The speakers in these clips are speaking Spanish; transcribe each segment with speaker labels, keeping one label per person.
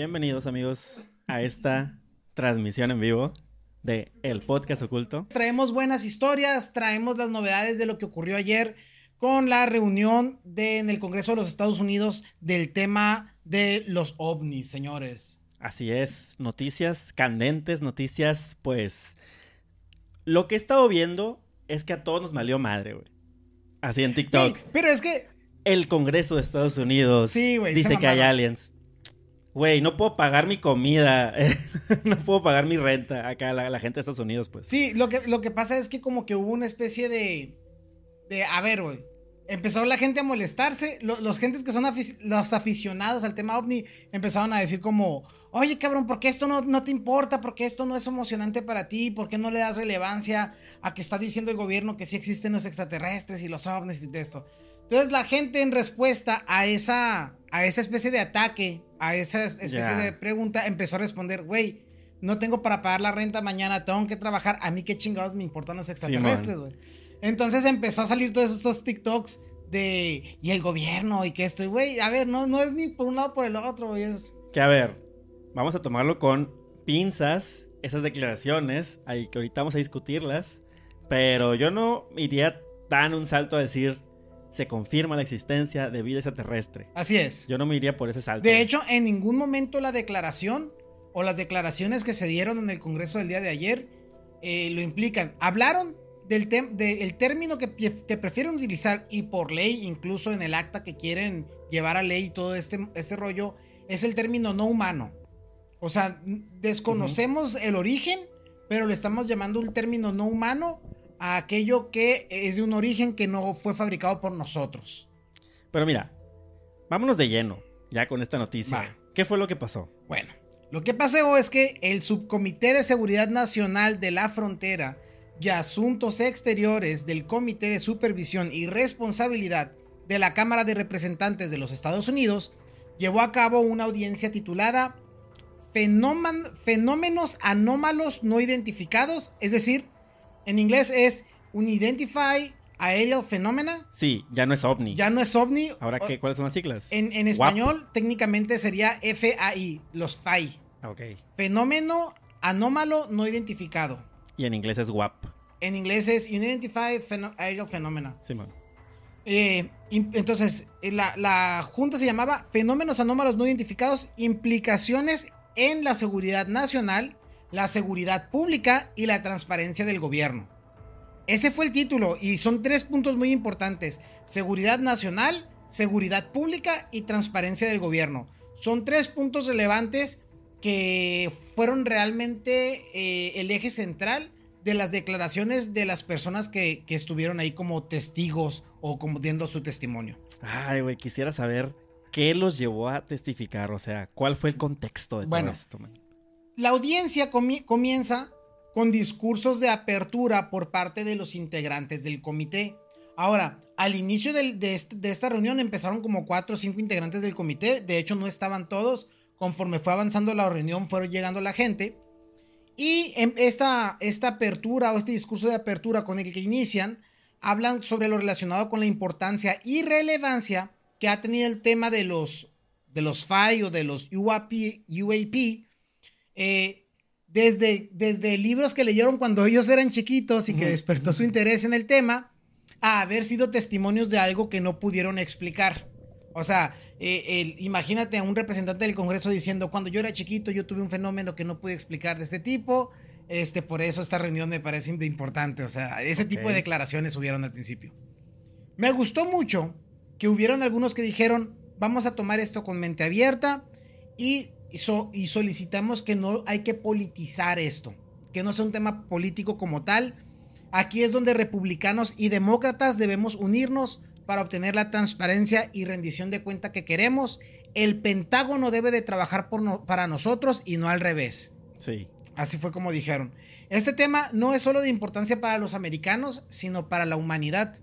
Speaker 1: Bienvenidos amigos a esta transmisión en vivo de El Podcast Oculto.
Speaker 2: Traemos buenas historias, traemos las novedades de lo que ocurrió ayer con la reunión de, en el Congreso de los Estados Unidos del tema de los ovnis, señores.
Speaker 1: Así es, noticias candentes, noticias pues... Lo que he estado viendo es que a todos nos valió madre, güey. Así en TikTok.
Speaker 2: Sí, pero es que...
Speaker 1: El Congreso de Estados Unidos
Speaker 2: Sí,
Speaker 1: dice que hay aliens. Güey, no puedo pagar mi comida, no puedo pagar mi renta acá, la, la gente de Estados Unidos, pues.
Speaker 2: Sí, lo que, lo que pasa es que como que hubo una especie de... De, a ver, güey. Empezó la gente a molestarse. lo- los gentes que son los aficionados al tema ovni empezaron a decir como... Oye, cabrón, ¿por qué esto no, no te importa? ¿Por qué esto no es emocionante para ti? ¿Por qué no le das relevancia a que está diciendo el gobierno que sí existen los extraterrestres y los ovnis y de esto? Entonces la gente en respuesta a esa, a esa especie de ataque, a esa es- especie de pregunta, empezó a responder, güey, no tengo para pagar la renta mañana, tengo que trabajar, a mí qué chingados me importan los extraterrestres, güey. Entonces empezó a salir todos esos TikToks de, y el gobierno y que esto, y güey, a ver, no, no es ni por un lado por el otro, güey, es...
Speaker 1: Que a ver, vamos a tomarlo con pinzas, esas declaraciones, ahí que ahorita vamos a discutirlas, pero yo no iría tan un salto a decir se confirma la existencia de vida extraterrestre.
Speaker 2: Así es.
Speaker 1: Yo no me iría por ese salto.
Speaker 2: De hecho, en ningún momento la declaración o las declaraciones que se dieron en el Congreso del día de ayer eh, lo implican. Hablaron del de- el término que, prefieren utilizar y por ley, incluso en el acta que quieren llevar a ley y todo este, este rollo, es el término no humano. O sea, desconocemos el origen, pero le estamos llamando un término no humano a aquello que es de un origen que no fue fabricado por nosotros.
Speaker 1: Pero mira, vámonos de lleno, ya con esta noticia.
Speaker 2: Va.
Speaker 1: ¿Qué fue lo que pasó?
Speaker 2: Bueno, lo que pasó es que el Subcomité de Seguridad Nacional de la Frontera y Asuntos Exteriores del Comité de Supervisión y Responsabilidad de la Cámara de Representantes de los Estados Unidos llevó a cabo una audiencia titulada Fenómen- Fenómenos Anómalos No Identificados, es decir, en inglés es Unidentified Aerial Phenomena,
Speaker 1: Sí, ya no es ovni.
Speaker 2: ya no es ovni.
Speaker 1: ¿Ahora qué? ¿Cuáles son las siglas?
Speaker 2: En, español técnicamente sería FAI, los FAI.
Speaker 1: Ok.
Speaker 2: Fenómeno anómalo no identificado.
Speaker 1: Y en inglés es WAP.
Speaker 2: En inglés es Unidentified Pheno- Aerial Phenomena.
Speaker 1: Simón.
Speaker 2: Eh, im- entonces, eh, la, la junta se llamaba Fenómenos anómalos no identificados, implicaciones en la seguridad nacional, la seguridad pública y la transparencia del gobierno. Ese fue el título y son tres puntos muy importantes. Seguridad nacional, seguridad pública y transparencia del gobierno. Son tres puntos relevantes que fueron realmente eh, el eje central de las declaraciones de las personas que, que estuvieron ahí como testigos o como dando su testimonio.
Speaker 1: Ay, güey, quisiera saber qué los llevó a testificar. O sea, ¿cuál fue el contexto de
Speaker 2: Bueno.
Speaker 1: todo esto, man?
Speaker 2: La audiencia comi- comienza con discursos de apertura por parte de los integrantes del comité. Ahora, al inicio de, esta reunión empezaron como cuatro o cinco integrantes del comité. De hecho, no estaban todos. Conforme fue avanzando la reunión, fueron llegando la gente. Y en esta, esta apertura o este discurso de apertura con el que inician, hablan sobre lo relacionado con la importancia y relevancia que ha tenido el tema de los, de o de los UAP eh, desde, desde libros que leyeron cuando ellos eran chiquitos y que despertó su interés en el tema, a haber sido testimonios de algo que no pudieron explicar. O sea, eh, el- imagínate a un representante del Congreso diciendo, cuando yo era chiquito yo tuve un fenómeno que no pude explicar de este tipo, este, por eso esta reunión me parece importante. O sea, ese tipo de declaraciones hubieron al principio. Me gustó mucho que hubieron algunos que dijeron, vamos a tomar esto con mente abierta y, so- y solicitamos que no hay que politizar esto, que no sea un tema político como tal. Aquí es donde republicanos y demócratas debemos unirnos para obtener la transparencia y rendición de cuenta que queremos. El Pentágono debe de trabajar por no- para nosotros y no al revés.
Speaker 1: Sí.
Speaker 2: Así fue como dijeron. Este tema no es solo de importancia para los americanos, sino para la humanidad.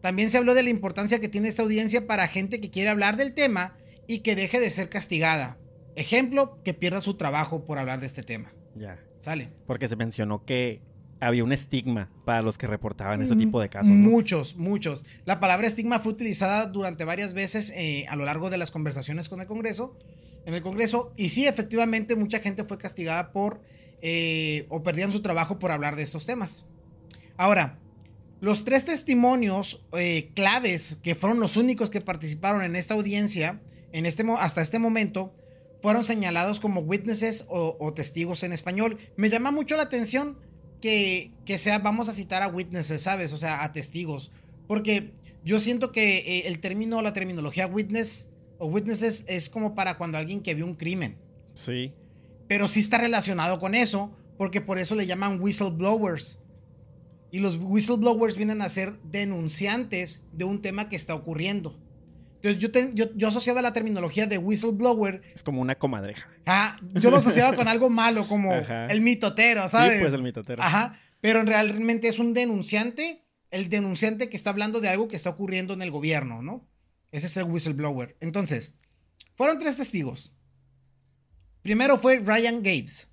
Speaker 2: También se habló de la importancia que tiene esta audiencia para gente que quiere hablar del tema y que deje de ser castigada. Ejemplo, que pierda su trabajo por hablar de este tema.
Speaker 1: Ya.
Speaker 2: Sale.
Speaker 1: Porque se mencionó que había un estigma para los que reportaban este tipo de casos. ¿no?
Speaker 2: Muchos, muchos. La palabra estigma fue utilizada durante varias veces eh, a lo largo de las conversaciones con el Congreso en el Congreso. Y sí, efectivamente, mucha gente fue castigada por eh, o perdían su trabajo por hablar de estos temas. Ahora, los tres testimonios eh, claves, que fueron los únicos que participaron en esta audiencia, en este, hasta este momento, fueron señalados como witnesses o, testigos en español. Me llama mucho la atención que, que, sea, vamos a citar a witnesses, ¿sabes? O sea, a testigos. Porque yo siento que eh, el término, la terminología witness o witnesses es como para cuando alguien que vio un crimen.
Speaker 1: Sí.
Speaker 2: Pero sí está relacionado con eso, porque por eso le llaman whistleblowers. Y los whistleblowers vienen a ser denunciantes de un tema que está ocurriendo. Entonces yo, yo, asociaba la terminología de whistleblower.
Speaker 1: Es como una comadreja.
Speaker 2: Ah, yo lo asociaba con algo malo, como el mitotero, ¿sabes?
Speaker 1: Sí, pues el mitotero.
Speaker 2: Ajá. Pero realmente es un denunciante, el denunciante que está hablando de algo que está ocurriendo en el gobierno, ¿no? Ese es el whistleblower. Entonces, fueron tres testigos. Primero fue Ryan Gates.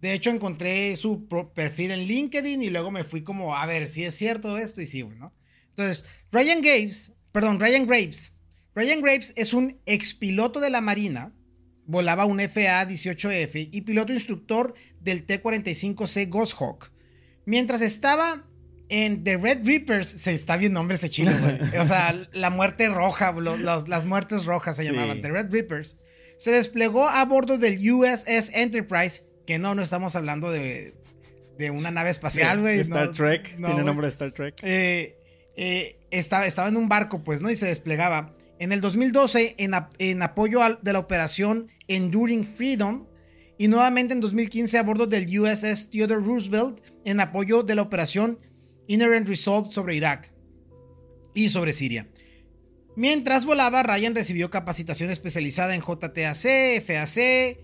Speaker 2: De hecho, encontré su perfil en LinkedIn y luego me fui como a ver si es cierto esto y sí, ¿no? Entonces, Ryan Gates, perdón, Ryan Graves. Ryan Graves es un expiloto de la Marina, volaba un FA-18F y piloto instructor del T-45C Hawk. Mientras estaba en The Red Reapers, se está bien nombre ese chino, güey. O sea, la muerte roja, las muertes rojas se llamaban, The Red Reapers. Se desplegó a bordo del USS Enterprise que no, no estamos hablando de, de una nave espacial, güey.
Speaker 1: Star Trek, tiene nombre de Star Trek.
Speaker 2: Eh, eh, estaba, estaba en un barco, pues, ¿no? Y se desplegaba. En el 2012, en, en apoyo de la operación Enduring Freedom, y nuevamente en 2015 a bordo del USS Theodore Roosevelt, en apoyo de la operación Inherent Resolve sobre Irak y sobre Siria. Mientras volaba, Ryan recibió capacitación especializada en JTAC, FAC,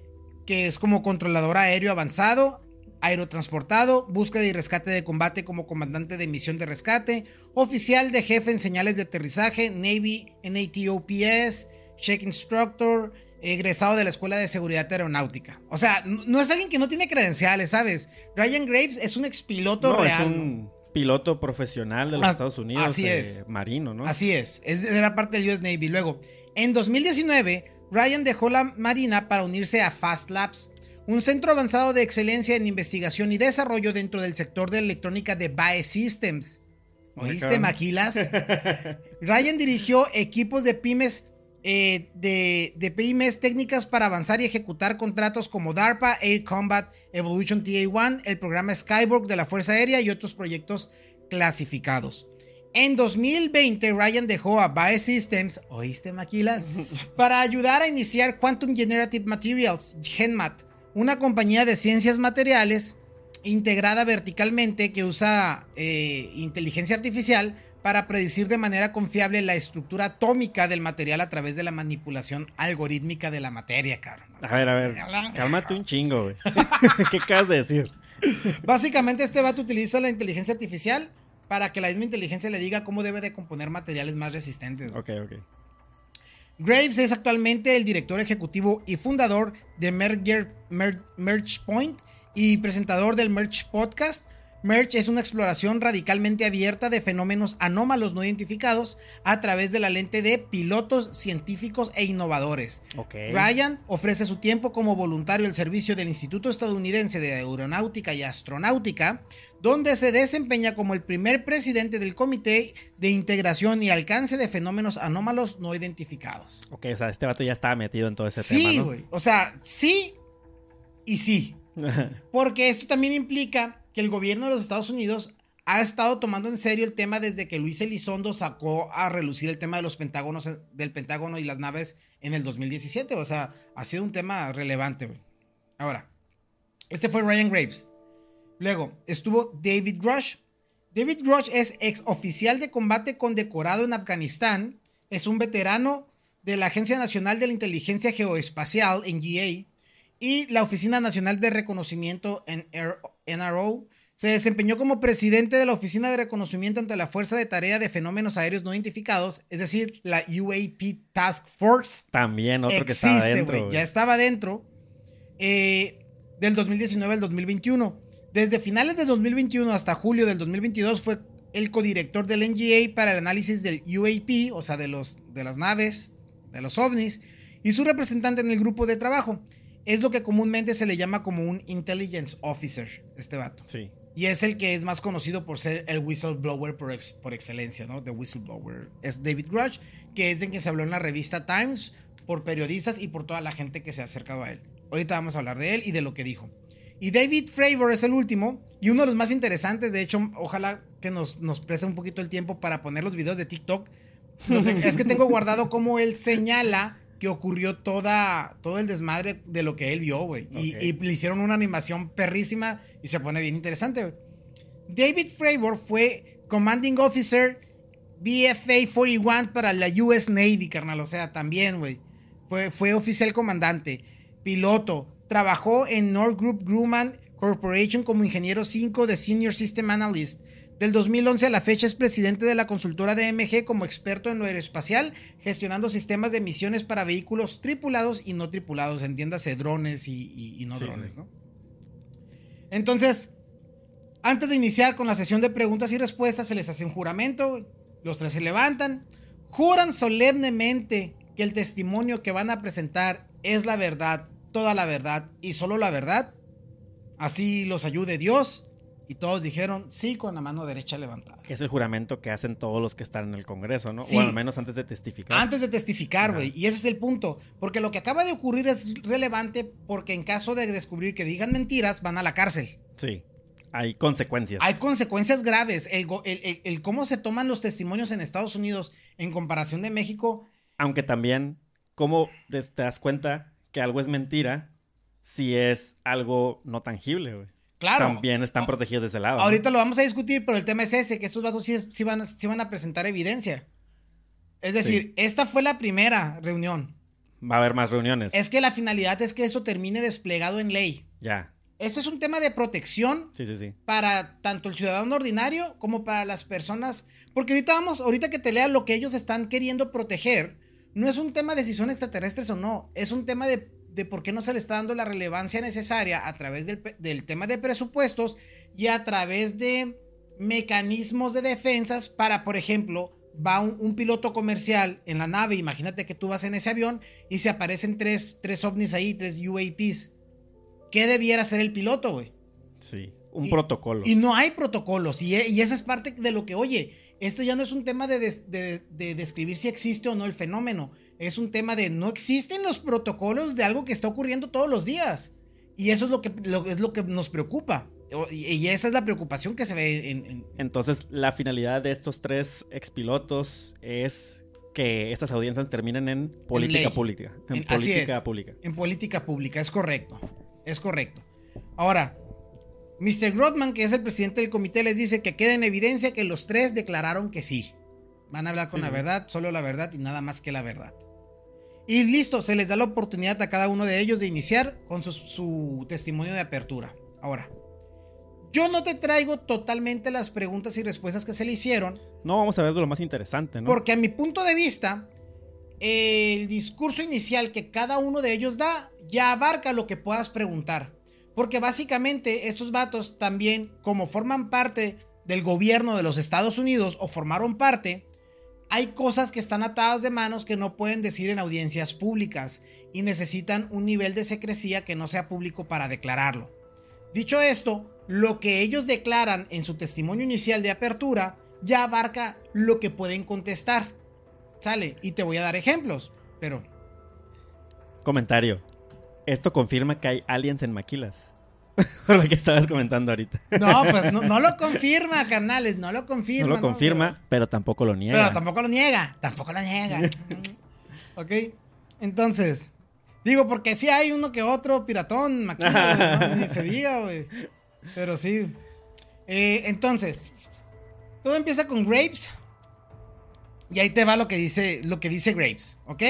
Speaker 2: que es como controlador aéreo avanzado, aerotransportado, búsqueda y rescate de combate como comandante de misión de rescate, oficial de jefe en señales de aterrizaje, Navy NATOPS, Check Instructor, egresado de la Escuela de Seguridad Aeronáutica. O sea, no es alguien que no tiene credenciales, ¿sabes? Ryan Graves es un expiloto no, real.
Speaker 1: Es un piloto profesional de los Estados Unidos. Así es. Marino, ¿no?
Speaker 2: Así es. Es era parte del US Navy. Luego, en 2019 Ryan dejó la Marina para unirse a Fast Labs, un centro avanzado de excelencia en investigación y desarrollo dentro del sector de electrónica de BAE Systems. ¿Oíste, Maquilas? Ryan dirigió equipos de pymes, eh, de, de, pymes técnicas para avanzar y ejecutar contratos como DARPA, Air Combat, Evolution TA-1, el programa Skyborg de la Fuerza Aérea y otros proyectos clasificados. En 2020, Ryan dejó a Biosystems, ¿oíste, Maquilas? Para ayudar a iniciar Quantum Generative Materials, GenMat, una compañía de ciencias materiales integrada verticalmente que usa eh, inteligencia artificial para predecir de manera confiable la estructura atómica del material a través de la manipulación algorítmica de la materia, caro.
Speaker 1: A ver, a ver, cálmate un chingo, güey. ¿Qué acabas de decir?
Speaker 2: Básicamente este vato utiliza la inteligencia artificial para que la misma inteligencia le diga cómo debe de componer materiales más resistentes.
Speaker 1: Ok, ok.
Speaker 2: Graves es actualmente el director ejecutivo y fundador de Merger, Merge Point y presentador del Merge Podcast, Merge es una exploración radicalmente abierta de fenómenos anómalos no identificados a través de la lente de pilotos científicos e innovadores. Ryan ofrece su tiempo como voluntario al servicio del Instituto Estadounidense de Aeronáutica y Astronáutica, donde se desempeña como el primer presidente del Comité de Integración y Alcance de Fenómenos Anómalos No Identificados.
Speaker 1: Ok, o sea, este vato ya estaba metido en todo ese tema.
Speaker 2: Sí, güey. O sea, sí y sí. Porque esto también implica que el gobierno de los Estados Unidos ha estado tomando en serio el tema desde que Luis Elizondo sacó a relucir el tema de los pentágonos del Pentágono y las naves en el 2017. O sea, ha sido un tema relevante. Ahora, este fue Ryan Graves. Luego estuvo David Rush. David Rush es ex oficial de combate condecorado en Afganistán. Es un veterano de la Agencia Nacional de la Inteligencia Geoespacial, NGA, y la Oficina Nacional de Reconocimiento en NRO. Se desempeñó como presidente de la Oficina de Reconocimiento ante la Fuerza de Tarea de Fenómenos Aéreos No Identificados, es decir, la UAP Task Force.
Speaker 1: También otro que estaba dentro.
Speaker 2: Ya estaba dentro. Eh, del 2019 al 2021. Desde finales de 2021 hasta julio del 2022 fue el codirector del NGA para el análisis del UAP, o sea, de, los, de las naves, de los ovnis, y su representante en el grupo de trabajo. Es lo que comúnmente se le llama como un intelligence officer, este vato.
Speaker 1: Sí.
Speaker 2: Y es el que es más conocido por ser el whistleblower por, por excelencia, ¿no? The whistleblower. Es David Grush, que es de quien se habló en la revista Times por periodistas y por toda la gente que se ha acercado a él. Ahorita vamos a hablar de él y de lo que dijo. Y David Fravor es el último y uno de los más interesantes. De hecho, ojalá que nos, nos preste un poquito el tiempo para poner los videos de TikTok. es que tengo guardado cómo él señala que ocurrió toda, todo el desmadre de lo que él vio, güey. Y, le hicieron una animación perrísima y se pone bien interesante, güey. David Fravor fue Commanding Officer BFA 41 para la US Navy, carnal. O sea, también, güey. Fue, fue oficial comandante, piloto. Trabajó en Northrop Grumman Corporation como ingeniero 5 de Senior System Analyst. Del 2011 a la fecha es presidente de la consultora DMG como experto en lo aeroespacial, gestionando sistemas de misiones para vehículos tripulados y no tripulados, entiéndase drones y, no drones, ¿no? Entonces, antes de iniciar con la sesión de preguntas y respuestas, se les hace un juramento, los tres se levantan, juran solemnemente que el testimonio que van a presentar es la verdad, toda la verdad y solo la verdad. Así los ayude Dios y todos dijeron sí con la mano derecha levantada.
Speaker 1: Es el juramento que hacen todos los que están en el Congreso, ¿no? O al menos antes de testificar.
Speaker 2: Antes de testificar, güey. Y ese es el punto. Porque lo que acaba de ocurrir es relevante porque en caso de descubrir que digan mentiras, van a la cárcel.
Speaker 1: Sí. Hay consecuencias.
Speaker 2: Hay consecuencias graves. El, el cómo se toman los testimonios en Estados Unidos en comparación de México.
Speaker 1: Aunque también, ¿cómo te das cuenta que algo es mentira si es algo no tangible, güey?
Speaker 2: Claro.
Speaker 1: También están protegidos de ese lado.
Speaker 2: Ahorita lo vamos a discutir, pero el tema es ese, que estos vatos sí, van, van, a presentar evidencia. Es decir, esta fue la primera reunión.
Speaker 1: Va a haber más reuniones.
Speaker 2: Es que la finalidad es que eso termine desplegado en ley.
Speaker 1: Ya.
Speaker 2: Este es un tema de protección
Speaker 1: sí, sí, sí.
Speaker 2: para tanto el ciudadano ordinario como para las personas. Porque ahorita vamos, ahorita que te lea lo que ellos están queriendo proteger, no es un tema de si son extraterrestres o no, es un tema de de por qué no se le está dando la relevancia necesaria a través del, tema de presupuestos y a través de mecanismos de defensas para, por ejemplo, va un, piloto comercial en la nave, imagínate que tú vas en ese avión y se aparecen tres, tres ovnis ahí, tres UAPs. ¿Qué debiera ser el piloto, güey?
Speaker 1: Sí, un protocolo.
Speaker 2: Y no hay protocolos y, y, esa es parte de lo que, oye, esto ya no es un tema de, de describir si existe o no el fenómeno, es un tema de no existen los protocolos de algo que está ocurriendo todos los días. Y eso es lo que, es lo que nos preocupa. Y esa es la preocupación que se ve en,
Speaker 1: Entonces, la finalidad de estos tres expilotos es que estas audiencias terminen en política pública. En, política pública.
Speaker 2: En política pública, es correcto. Es correcto. Ahora, Mr. Grotman, que es el presidente del comité, les dice que queda en evidencia que los tres declararon que sí. Van a hablar con la verdad, solo la verdad y nada más que la verdad. Y listo, se les da la oportunidad a cada uno de ellos de iniciar con su, testimonio de apertura. Ahora, yo no te traigo totalmente las preguntas y respuestas que se le hicieron.
Speaker 1: No, vamos a ver de lo más interesante, ¿no?
Speaker 2: Porque a mi punto de vista, el discurso inicial que cada uno de ellos da ya abarca lo que puedas preguntar. Porque básicamente estos vatos también, como forman parte del gobierno de los Estados Unidos o formaron parte, hay cosas que están atadas de manos que no pueden decir en audiencias públicas y necesitan un nivel de secrecía que no sea público para declararlo. Dicho esto, lo que ellos declaran en su testimonio inicial de apertura ya abarca lo que pueden contestar. Sale, y te voy a dar ejemplos, pero...
Speaker 1: Comentario. Esto confirma que hay aliens en maquilas. Por lo que estabas comentando ahorita.
Speaker 2: No, pues no, lo confirma, carnales, no lo confirma.
Speaker 1: No lo confirma, pero tampoco lo niega.
Speaker 2: Pero tampoco lo niega, tampoco lo niega. ok, entonces, digo, porque sí hay uno que otro piratón, maquilla, ni se diga, güey. Pero sí. Eh, entonces, todo empieza con Grapes. Y ahí te va lo que dice, lo que dice Grapes, ¿ok?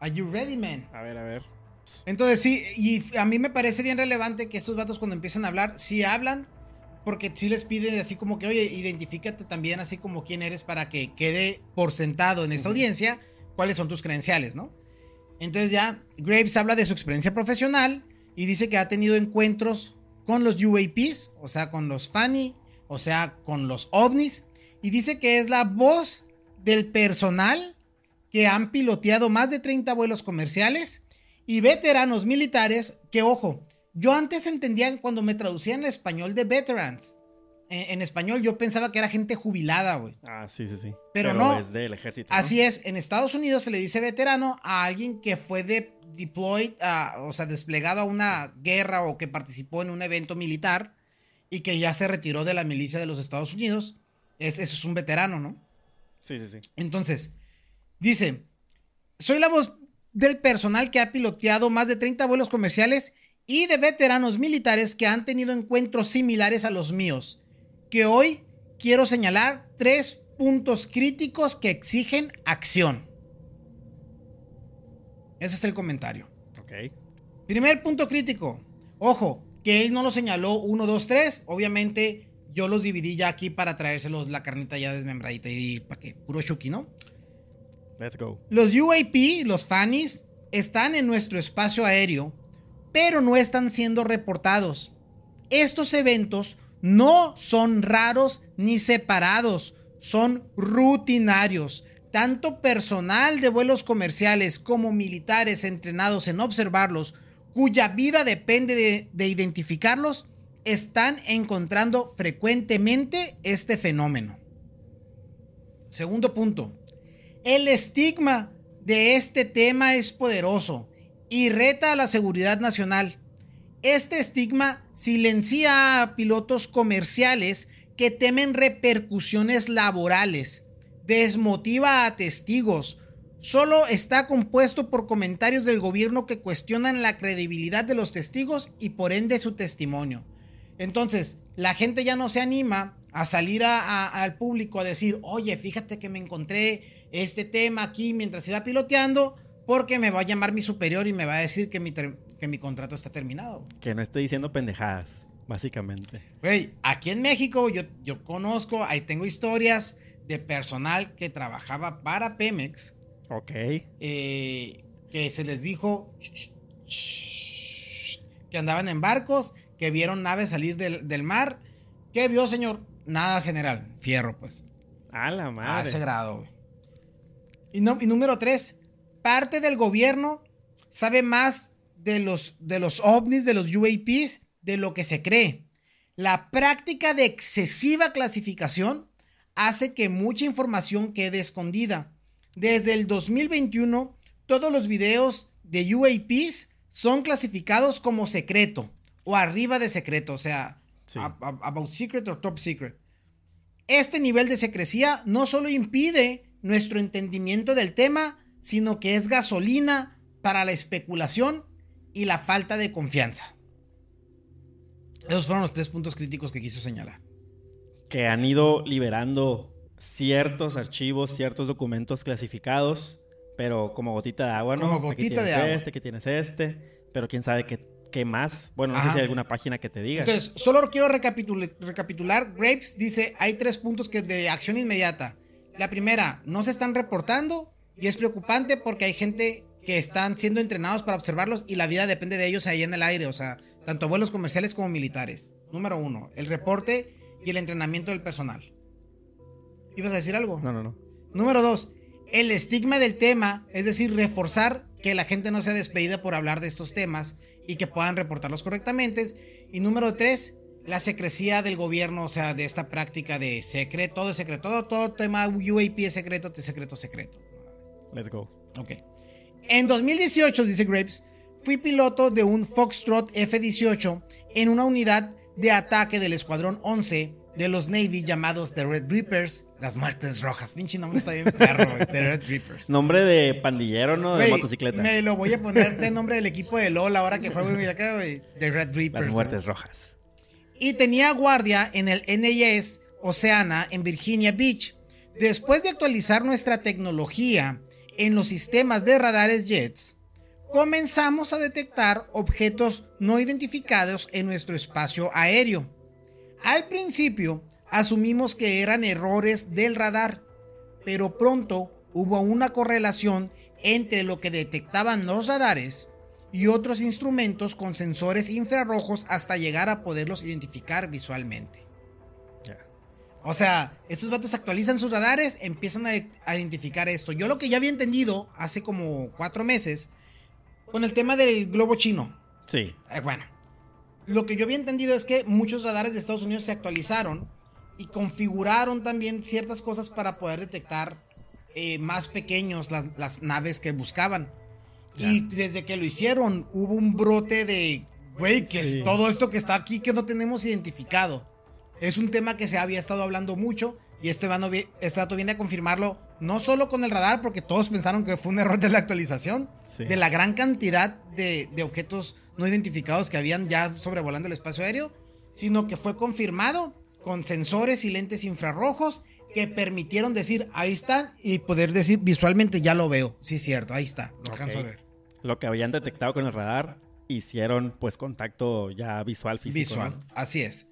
Speaker 2: Are you ready, man?
Speaker 1: A ver, a ver.
Speaker 2: Entonces sí, y a mí me parece bien relevante que estos vatos cuando empiezan a hablar, sí hablan, porque sí les piden así como que, oye, identifícate también así como quién eres para que quede por sentado en esta audiencia cuáles son tus credenciales, ¿no? Entonces ya Graves habla de su experiencia profesional y dice que ha tenido encuentros con los UAPs, o sea, con los Fanny, o sea, con los ovnis, y dice que es la voz del personal que han piloteado más de 30 vuelos comerciales y veteranos militares que, ojo, yo antes entendía cuando me traducían en español de veterans. En, español yo pensaba que era gente jubilada, güey.
Speaker 1: Ah, sí, sí, sí.
Speaker 2: Pero, no.
Speaker 1: Es del ejército.
Speaker 2: Así es. En Estados Unidos se le dice veterano a alguien que fue de deployed, o sea, desplegado a una guerra o que participó en un evento militar y que ya se retiró de la milicia de los Estados Unidos. Es, eso es un veterano, ¿no?
Speaker 1: Sí, sí, sí.
Speaker 2: Entonces, dice, soy la voz del personal que ha piloteado más de 30 vuelos comerciales y de veteranos militares que han tenido encuentros similares a los míos, que hoy quiero señalar tres puntos críticos que exigen acción. Ese es el comentario.
Speaker 1: Ok.
Speaker 2: Primer punto crítico. Ojo, que él no lo señaló 1, 2, 3. Obviamente yo los dividí ya aquí para traérselos la carnita ya desmembradita y para que puro chuki, ¿no?
Speaker 1: Let's go.
Speaker 2: Los UAP, los FANIs, están en nuestro espacio aéreo, pero no están siendo reportados. Estos eventos no son raros ni separados, son rutinarios. Tanto personal de vuelos comerciales como militares entrenados en observarlos, cuya vida depende de, identificarlos, están encontrando frecuentemente este fenómeno. Segundo punto, el estigma de este tema es poderoso y reta a la seguridad nacional. Este estigma silencia a pilotos comerciales que temen repercusiones laborales, desmotiva a testigos, solo está compuesto por comentarios del gobierno que cuestionan la credibilidad de los testigos y por ende su testimonio. Entonces, la gente ya no se anima a salir al público a decir, oye, fíjate que me encontré este tema aquí mientras iba piloteando, porque me va a llamar mi superior y me va a decir que mi, que mi contrato está terminado.
Speaker 1: Que no esté diciendo pendejadas, básicamente.
Speaker 2: Güey, aquí en México yo, yo conozco, ahí tengo historias de personal que trabajaba para Pemex.
Speaker 1: Ok.
Speaker 2: Eh, que se les dijo que andaban en barcos, que vieron naves salir del, mar. ¿Qué vio, señor? Nada general. Fierro, pues.
Speaker 1: A la madre. A
Speaker 2: ese grado, Y, no, y número tres, parte del gobierno sabe más de los, de los ovnis, de los UAPs, de lo que se cree. La práctica de excesiva clasificación hace que mucha información quede escondida. Desde el 2021, todos los videos de UAPs son clasificados como secreto o arriba de secreto, o sea, about secret o top secret. Este nivel de secrecía no solo impide nuestro entendimiento del tema, sino que es gasolina para la especulación y la falta de confianza. Esos fueron los tres puntos críticos que quiso señalar
Speaker 1: que han ido liberando ciertos archivos, ciertos documentos clasificados, pero como gotita de agua, ¿no?
Speaker 2: Como gotita de agua.
Speaker 1: Este, que tienes este, pero quién sabe qué, qué más. Bueno, no sé si hay alguna página que te diga.
Speaker 2: Entonces, solo quiero recapitular. Grapes dice, hay tres puntos que de acción inmediata. La primera, no se están reportando y es preocupante porque hay gente que están siendo entrenados para observarlos y la vida depende de ellos ahí en el aire, o sea, tanto vuelos comerciales como militares. Número uno, el reporte y el entrenamiento del personal. ¿Ibas a decir algo?
Speaker 1: No, no, no.
Speaker 2: Número dos, el estigma del tema, es decir, reforzar que la gente no sea despedida por hablar de estos temas y que puedan reportarlos correctamente. Y número tres, la secrecía del gobierno, o sea, de esta práctica de secreto, todo es secreto, todo, todo tema UAP es secreto, secreto, secreto.
Speaker 1: Let's go.
Speaker 2: Ok. En 2018, dice Graves, fui piloto de un Foxtrot F-18 en una unidad de ataque del Escuadrón 11 de los Navy llamados The Red Reapers, las muertes rojas. Pinche nombre está bien perro, The Red Reapers.
Speaker 1: Nombre de pandillero, ¿no? De motocicleta.
Speaker 2: Me lo voy a poner de nombre del equipo de LOL ahora que juego acá, güey. The Red Reapers.
Speaker 1: Las muertes rojas.
Speaker 2: Y tenía guardia en el NAS Oceana en Virginia Beach. Después de actualizar nuestra tecnología en los sistemas de radares Jets, comenzamos a detectar objetos no identificados en nuestro espacio aéreo. Al principio asumimos que eran errores del radar, pero pronto hubo una correlación entre lo que detectaban los radares y otros instrumentos con sensores infrarrojos hasta llegar a poderlos identificar visualmente. O sea, estos vatos actualizan sus radares, empiezan a, a, identificar esto. Yo lo que ya había entendido hace como cuatro meses, con el tema del globo chino.
Speaker 1: Sí.
Speaker 2: Eh, bueno, lo que yo había entendido es que muchos radares de Estados Unidos se actualizaron y configuraron también ciertas cosas para poder detectar eh, más pequeños las, las, naves que buscaban. Ya. Y desde que lo hicieron, hubo un brote de, güey, que sí. es todo esto que está aquí que no tenemos identificado. Es un tema que se había estado hablando mucho y este, este dato viene a confirmarlo, no solo con el radar, porque todos pensaron que fue un error de la actualización, sí. de la gran cantidad de, de objetos no identificados que habían ya sobrevolando el espacio aéreo, sino que fue confirmado con sensores y lentes infrarrojos que permitieron decir, ahí están, y poder decir visualmente, ya lo veo. Sí, es cierto, ahí está, lo alcanzo okay. a ver.
Speaker 1: Lo que habían detectado con el radar, hicieron pues contacto ya visual físico.
Speaker 2: Visual, ¿no? así es.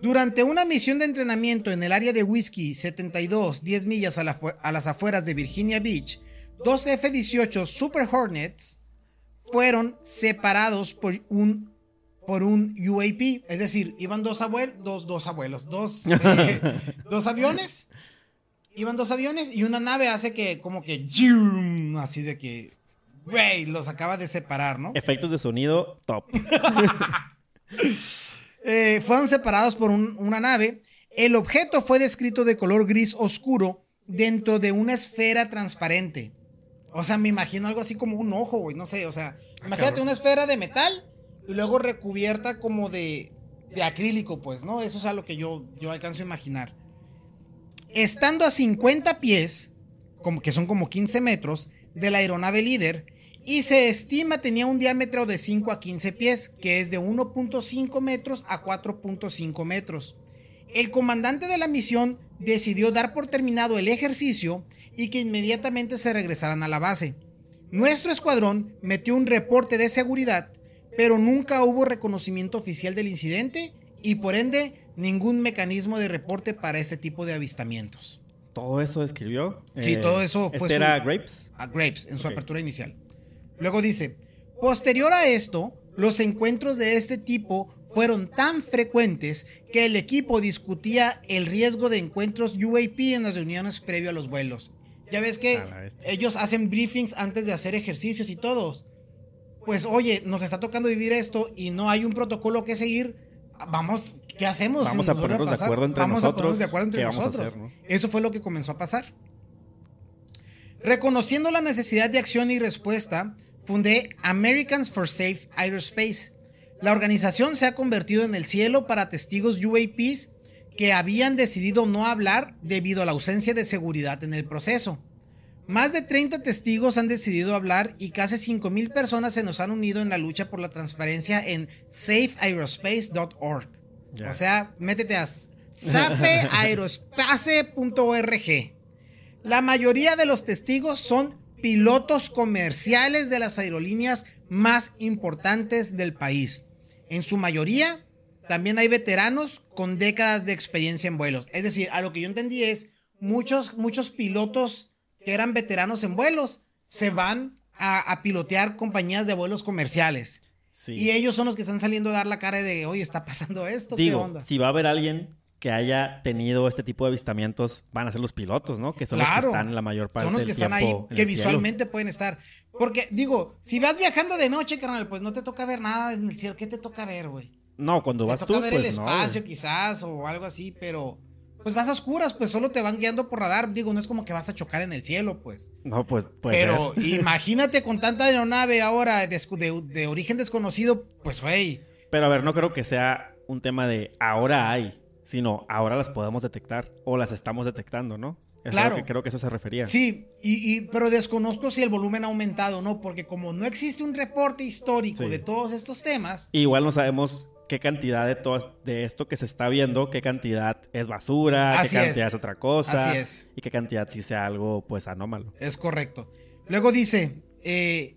Speaker 2: Durante una misión de entrenamiento en el área de Whiskey 72, 10 millas a, la, a las afueras de Virginia Beach, dos F-18 Super Hornets fueron separados por un por un UAP, es decir, iban dos abuelos, dos, dos abuelos, dos, eh, dos aviones, iban dos aviones y una nave hace que como que así de que, güey, los acaba de separar, ¿no?
Speaker 1: Efectos de sonido top.
Speaker 2: eh, fueron separados por un, una nave. El objeto fue descrito de color gris oscuro dentro de una esfera transparente. O sea, me imagino algo así como un ojo, güey, no sé, o sea, imagínate una esfera de metal y luego recubierta como de, de acrílico, pues, ¿no? Eso es a lo que yo, yo alcanzo a imaginar. Estando a 50 pies, como que son como 15 metros, de la aeronave líder, y se estima tenía un diámetro de 5 a 15 pies, que es de 1.5 metros a 4.5 metros. El comandante de la misión decidió dar por terminado el ejercicio y que inmediatamente se regresaran a la base. Nuestro escuadrón metió un reporte de seguridad, pero nunca hubo reconocimiento oficial del incidente y por ende ningún mecanismo de reporte para este tipo de avistamientos.
Speaker 1: ¿Todo eso escribió?
Speaker 2: Sí, eh, todo eso fue...
Speaker 1: ¿este era Grapes?
Speaker 2: A Grapes, en su okay. apertura inicial. Luego dice, posterior a esto, los encuentros de este tipo fueron tan frecuentes que el equipo discutía el riesgo de encuentros UAP en las reuniones previo a los vuelos. Ya ves que ellos hacen briefings antes de hacer ejercicios y todos. Pues oye, nos está tocando vivir esto y no hay un protocolo que seguir. Vamos, ¿qué hacemos?
Speaker 1: Vamos si a ponernos a de acuerdo entre
Speaker 2: vamos
Speaker 1: nosotros.
Speaker 2: a ponernos de acuerdo entre nosotros. Hacer, ¿no? Eso fue lo que comenzó a pasar. Reconociendo la necesidad de acción y respuesta, fundé Americans for Safe Aerospace. La organización se ha convertido en el cielo para testigos UAPs que habían decidido no hablar debido a la ausencia de seguridad en el proceso. Más de 30 testigos han decidido hablar y casi 5.000 personas se nos han unido en la lucha por la transparencia en safeaerospace.org. O sea, métete a safeaerospace.org. La mayoría de los testigos son pilotos comerciales de las aerolíneas más importantes del país. En su mayoría, también hay veteranos con décadas de experiencia en vuelos. Es decir, a lo que yo entendí es, muchos, muchos pilotos que eran veteranos en vuelos se van a pilotear compañías de vuelos comerciales. Sí. Y ellos son los que están saliendo a dar la cara de, oye, está pasando esto,
Speaker 1: Digo,
Speaker 2: ¿qué onda?
Speaker 1: Si va a haber alguien que haya tenido este tipo de avistamientos, van a ser los pilotos, ¿no? Que son
Speaker 2: claro,
Speaker 1: los que están la mayor parte
Speaker 2: Son los que están ahí, que visualmente
Speaker 1: cielo.
Speaker 2: pueden estar. Porque, digo, si vas viajando de noche, carnal, pues no te toca ver nada en el cielo. ¿Qué te toca ver, güey?
Speaker 1: No, cuando
Speaker 2: te
Speaker 1: vas
Speaker 2: toca
Speaker 1: tú,
Speaker 2: ver
Speaker 1: pues
Speaker 2: el
Speaker 1: no,
Speaker 2: espacio, quizás, o algo así, pero pues vas a oscuras, pues solo te van guiando por radar. Digo, no es como que vas a chocar en el cielo, pues.
Speaker 1: No, pues, pues
Speaker 2: pero imagínate con tanta aeronave ahora de, de, de origen desconocido, pues, güey.
Speaker 1: Pero a ver, no creo que sea un tema de ahora hay, sino ahora las podemos detectar o las estamos detectando, ¿no? Es
Speaker 2: Claro.
Speaker 1: que creo que eso se refería.
Speaker 2: Sí, y, y- pero desconozco si el volumen ha aumentado o no, porque como no existe un reporte histórico
Speaker 1: Sí.
Speaker 2: de todos estos temas,
Speaker 1: Igual no sabemos qué cantidad de todo de esto que se está viendo, qué cantidad es basura,
Speaker 2: Así
Speaker 1: qué cantidad
Speaker 2: es.
Speaker 1: es. otra cosa.
Speaker 2: Así es.
Speaker 1: Y qué cantidad sí sea algo pues anómalo.
Speaker 2: Es correcto. Luego dice, eh,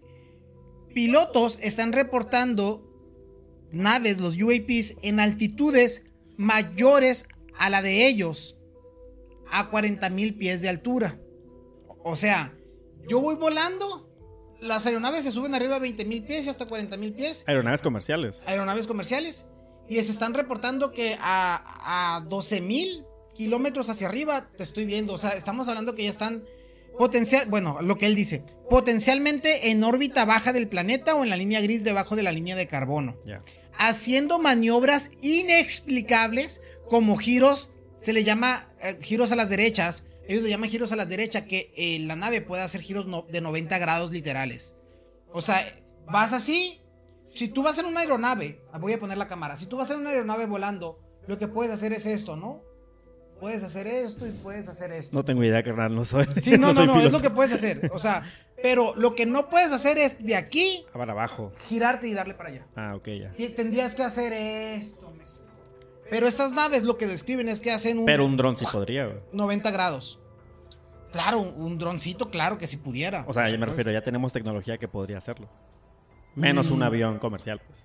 Speaker 2: pilotos están reportando naves, los UAPs, en altitudes mayores a la de ellos, a 40 mil pies de altura. O sea, yo voy volando, las aeronaves se suben arriba a 20 mil pies y hasta 40 mil pies,
Speaker 1: Aeronaves comerciales.
Speaker 2: aeronaves comerciales, y se están reportando que a, a 12 mil kilómetros hacia arriba, te estoy viendo. O sea, estamos hablando que ya están potencial, bueno, lo que él dice, potencialmente en órbita baja del planeta o en la línea gris debajo de la línea de carbono. Haciendo maniobras inexplicables como giros, se le llama eh, giros a las derechas. Ellos le llaman giros a las derechas, que eh, la nave puede hacer giros de 90 grados literales. O sea, vas así. Si tú vas en una aeronave, voy a poner la cámara. Si tú vas en una aeronave volando, lo que puedes hacer es esto, ¿no? puedes hacer esto y puedes hacer esto.
Speaker 1: No tengo idea, carnal, no soy.
Speaker 2: Sí, no, no, no, es lo que puedes hacer. O sea, pero lo que no puedes hacer es de aquí.
Speaker 1: Para abajo.
Speaker 2: Girarte y darle para allá.
Speaker 1: Ah, ok, ya.
Speaker 2: Y tendrías que hacer esto. Pero estas naves lo que describen es que hacen un.
Speaker 1: Pero un dron sí podría, güey.
Speaker 2: 90 grados. Claro, un, droncito, claro que si pudiera.
Speaker 1: O sea, yo me refiero, ya tenemos tecnología que podría hacerlo. Menos un mm. avión comercial, pues.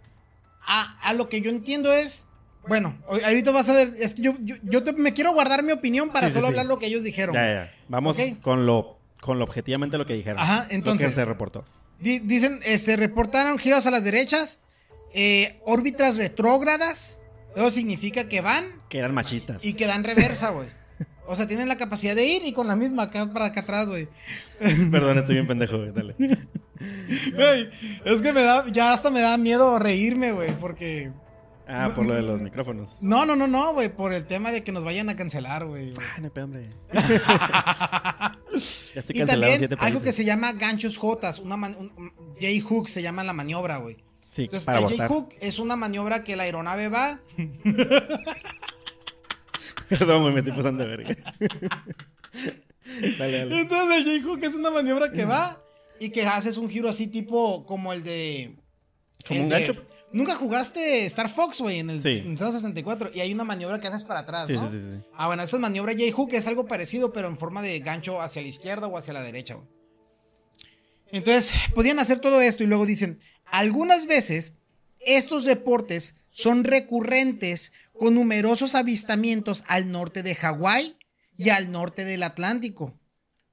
Speaker 2: A, a lo que yo entiendo es bueno, ahorita vas a ver, es que yo, yo, me quiero guardar mi opinión para solo hablar lo que ellos dijeron.
Speaker 1: Ya, ya. Vamos con lo con lo objetivamente lo que dijeron.
Speaker 2: Ajá, entonces.
Speaker 1: se reportó.
Speaker 2: dicen, eh, se reportaron giros a las derechas, eh, órbitas retrógradas. Eso significa que van.
Speaker 1: Que eran machistas.
Speaker 2: Y que dan reversa, güey. O sea, tienen la capacidad de ir y con la misma acá para acá atrás, güey.
Speaker 1: Perdón, estoy bien pendejo, güey. Dale.
Speaker 2: Güey, es que me da, ya hasta me da miedo reírme, güey, porque
Speaker 1: Ah, por lo de los micrófonos.
Speaker 2: No, no, no, no, güey. Por el tema de que nos vayan a cancelar, güey.
Speaker 1: Ah, no hombre.
Speaker 2: ya estoy y también algo que se llama ganchos Jotas. Una J-Hook se llama la maniobra, güey.
Speaker 1: Sí, Entonces, el
Speaker 2: J-Hook es una maniobra que la aeronave va.
Speaker 1: Perdón, me estoy pasando de verga.
Speaker 2: dale, dale. Entonces, el J-Hook es una maniobra que va y que haces un giro así, tipo como el de.
Speaker 1: Como un gancho.
Speaker 2: Nunca jugaste Star Fox, güey, en el sí. 64 y hay una maniobra que haces para atrás, ¿no? Sí, sí, sí. Ah, bueno, esta maniobra J-Hook es algo parecido, pero en forma de gancho hacia la izquierda o hacia la derecha, güey. Entonces, podían hacer todo esto y luego dicen, algunas veces estos reportes son recurrentes con numerosos avistamientos al norte de Hawái y al norte del Atlántico.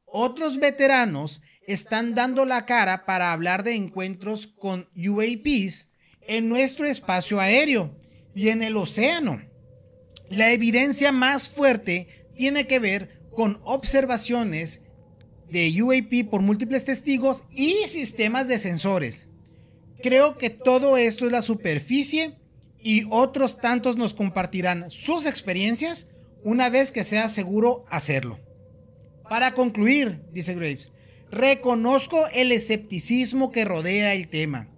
Speaker 2: Otros veteranos están dando la cara para hablar de encuentros con UAPs en nuestro espacio aéreo y en el océano. La evidencia más fuerte tiene que ver con observaciones de UAP por múltiples testigos y sistemas de sensores. Creo que todo esto es la superficie y otros tantos nos compartirán sus experiencias una vez que sea seguro hacerlo. Para concluir, dice Graves, reconozco el escepticismo que rodea el tema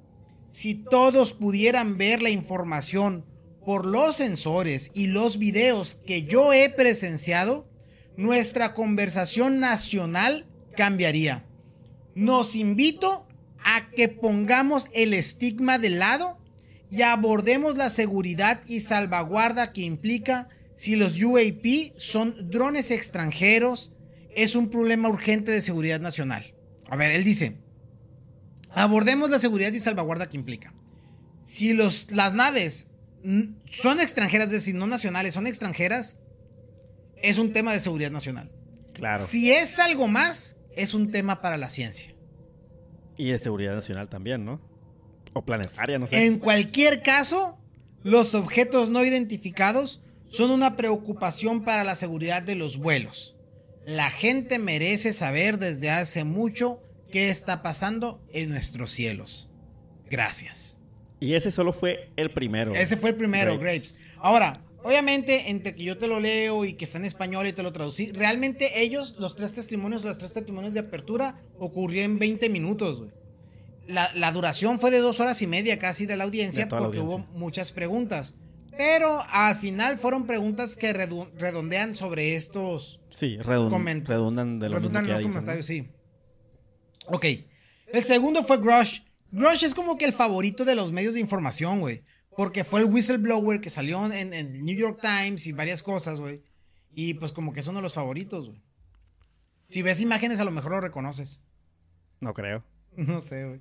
Speaker 2: si todos pudieran ver la información por los sensores y los videos que yo he presenciado, nuestra conversación nacional cambiaría. Nos invito a que pongamos el estigma de lado y abordemos la seguridad y salvaguarda que implica si los UAP son drones extranjeros, es un problema urgente de seguridad nacional. A ver, él dice, abordemos la seguridad y salvaguarda que implica. Si los, las naves son extranjeras, es decir, no nacionales, son extranjeras, es un tema de seguridad nacional.
Speaker 1: Claro.
Speaker 2: Si es algo más, es un tema para la ciencia.
Speaker 1: Y de seguridad nacional también, ¿no? O planetaria, no sé.
Speaker 2: En cualquier caso, los objetos no identificados son una preocupación para la seguridad de los vuelos. La gente merece saber desde hace mucho qué está pasando en nuestros cielos. Gracias.
Speaker 1: Y ese solo fue el primero.
Speaker 2: Ese fue el primero, Grapes. Ahora, obviamente, entre que yo te lo leo y que está en español y te lo traducí, realmente ellos, los tres testimonios, los tres testimonios de apertura, ocurrió en 20 minutos, güey. La, duración fue de dos horas y media casi de la audiencia porque hubo muchas preguntas. Pero al final fueron preguntas que redondean sobre estos.
Speaker 1: Sí, redundan de lo redundan
Speaker 2: mismo que los sí. Ok. El segundo fue Grush. Grush es como que el favorito de los medios de información, güey. Porque fue el whistleblower que salió en, el New York Times y varias cosas, güey. Y pues como que son de los favoritos, güey. Si ves imágenes, a lo mejor lo reconoces.
Speaker 1: No creo.
Speaker 2: No sé, güey.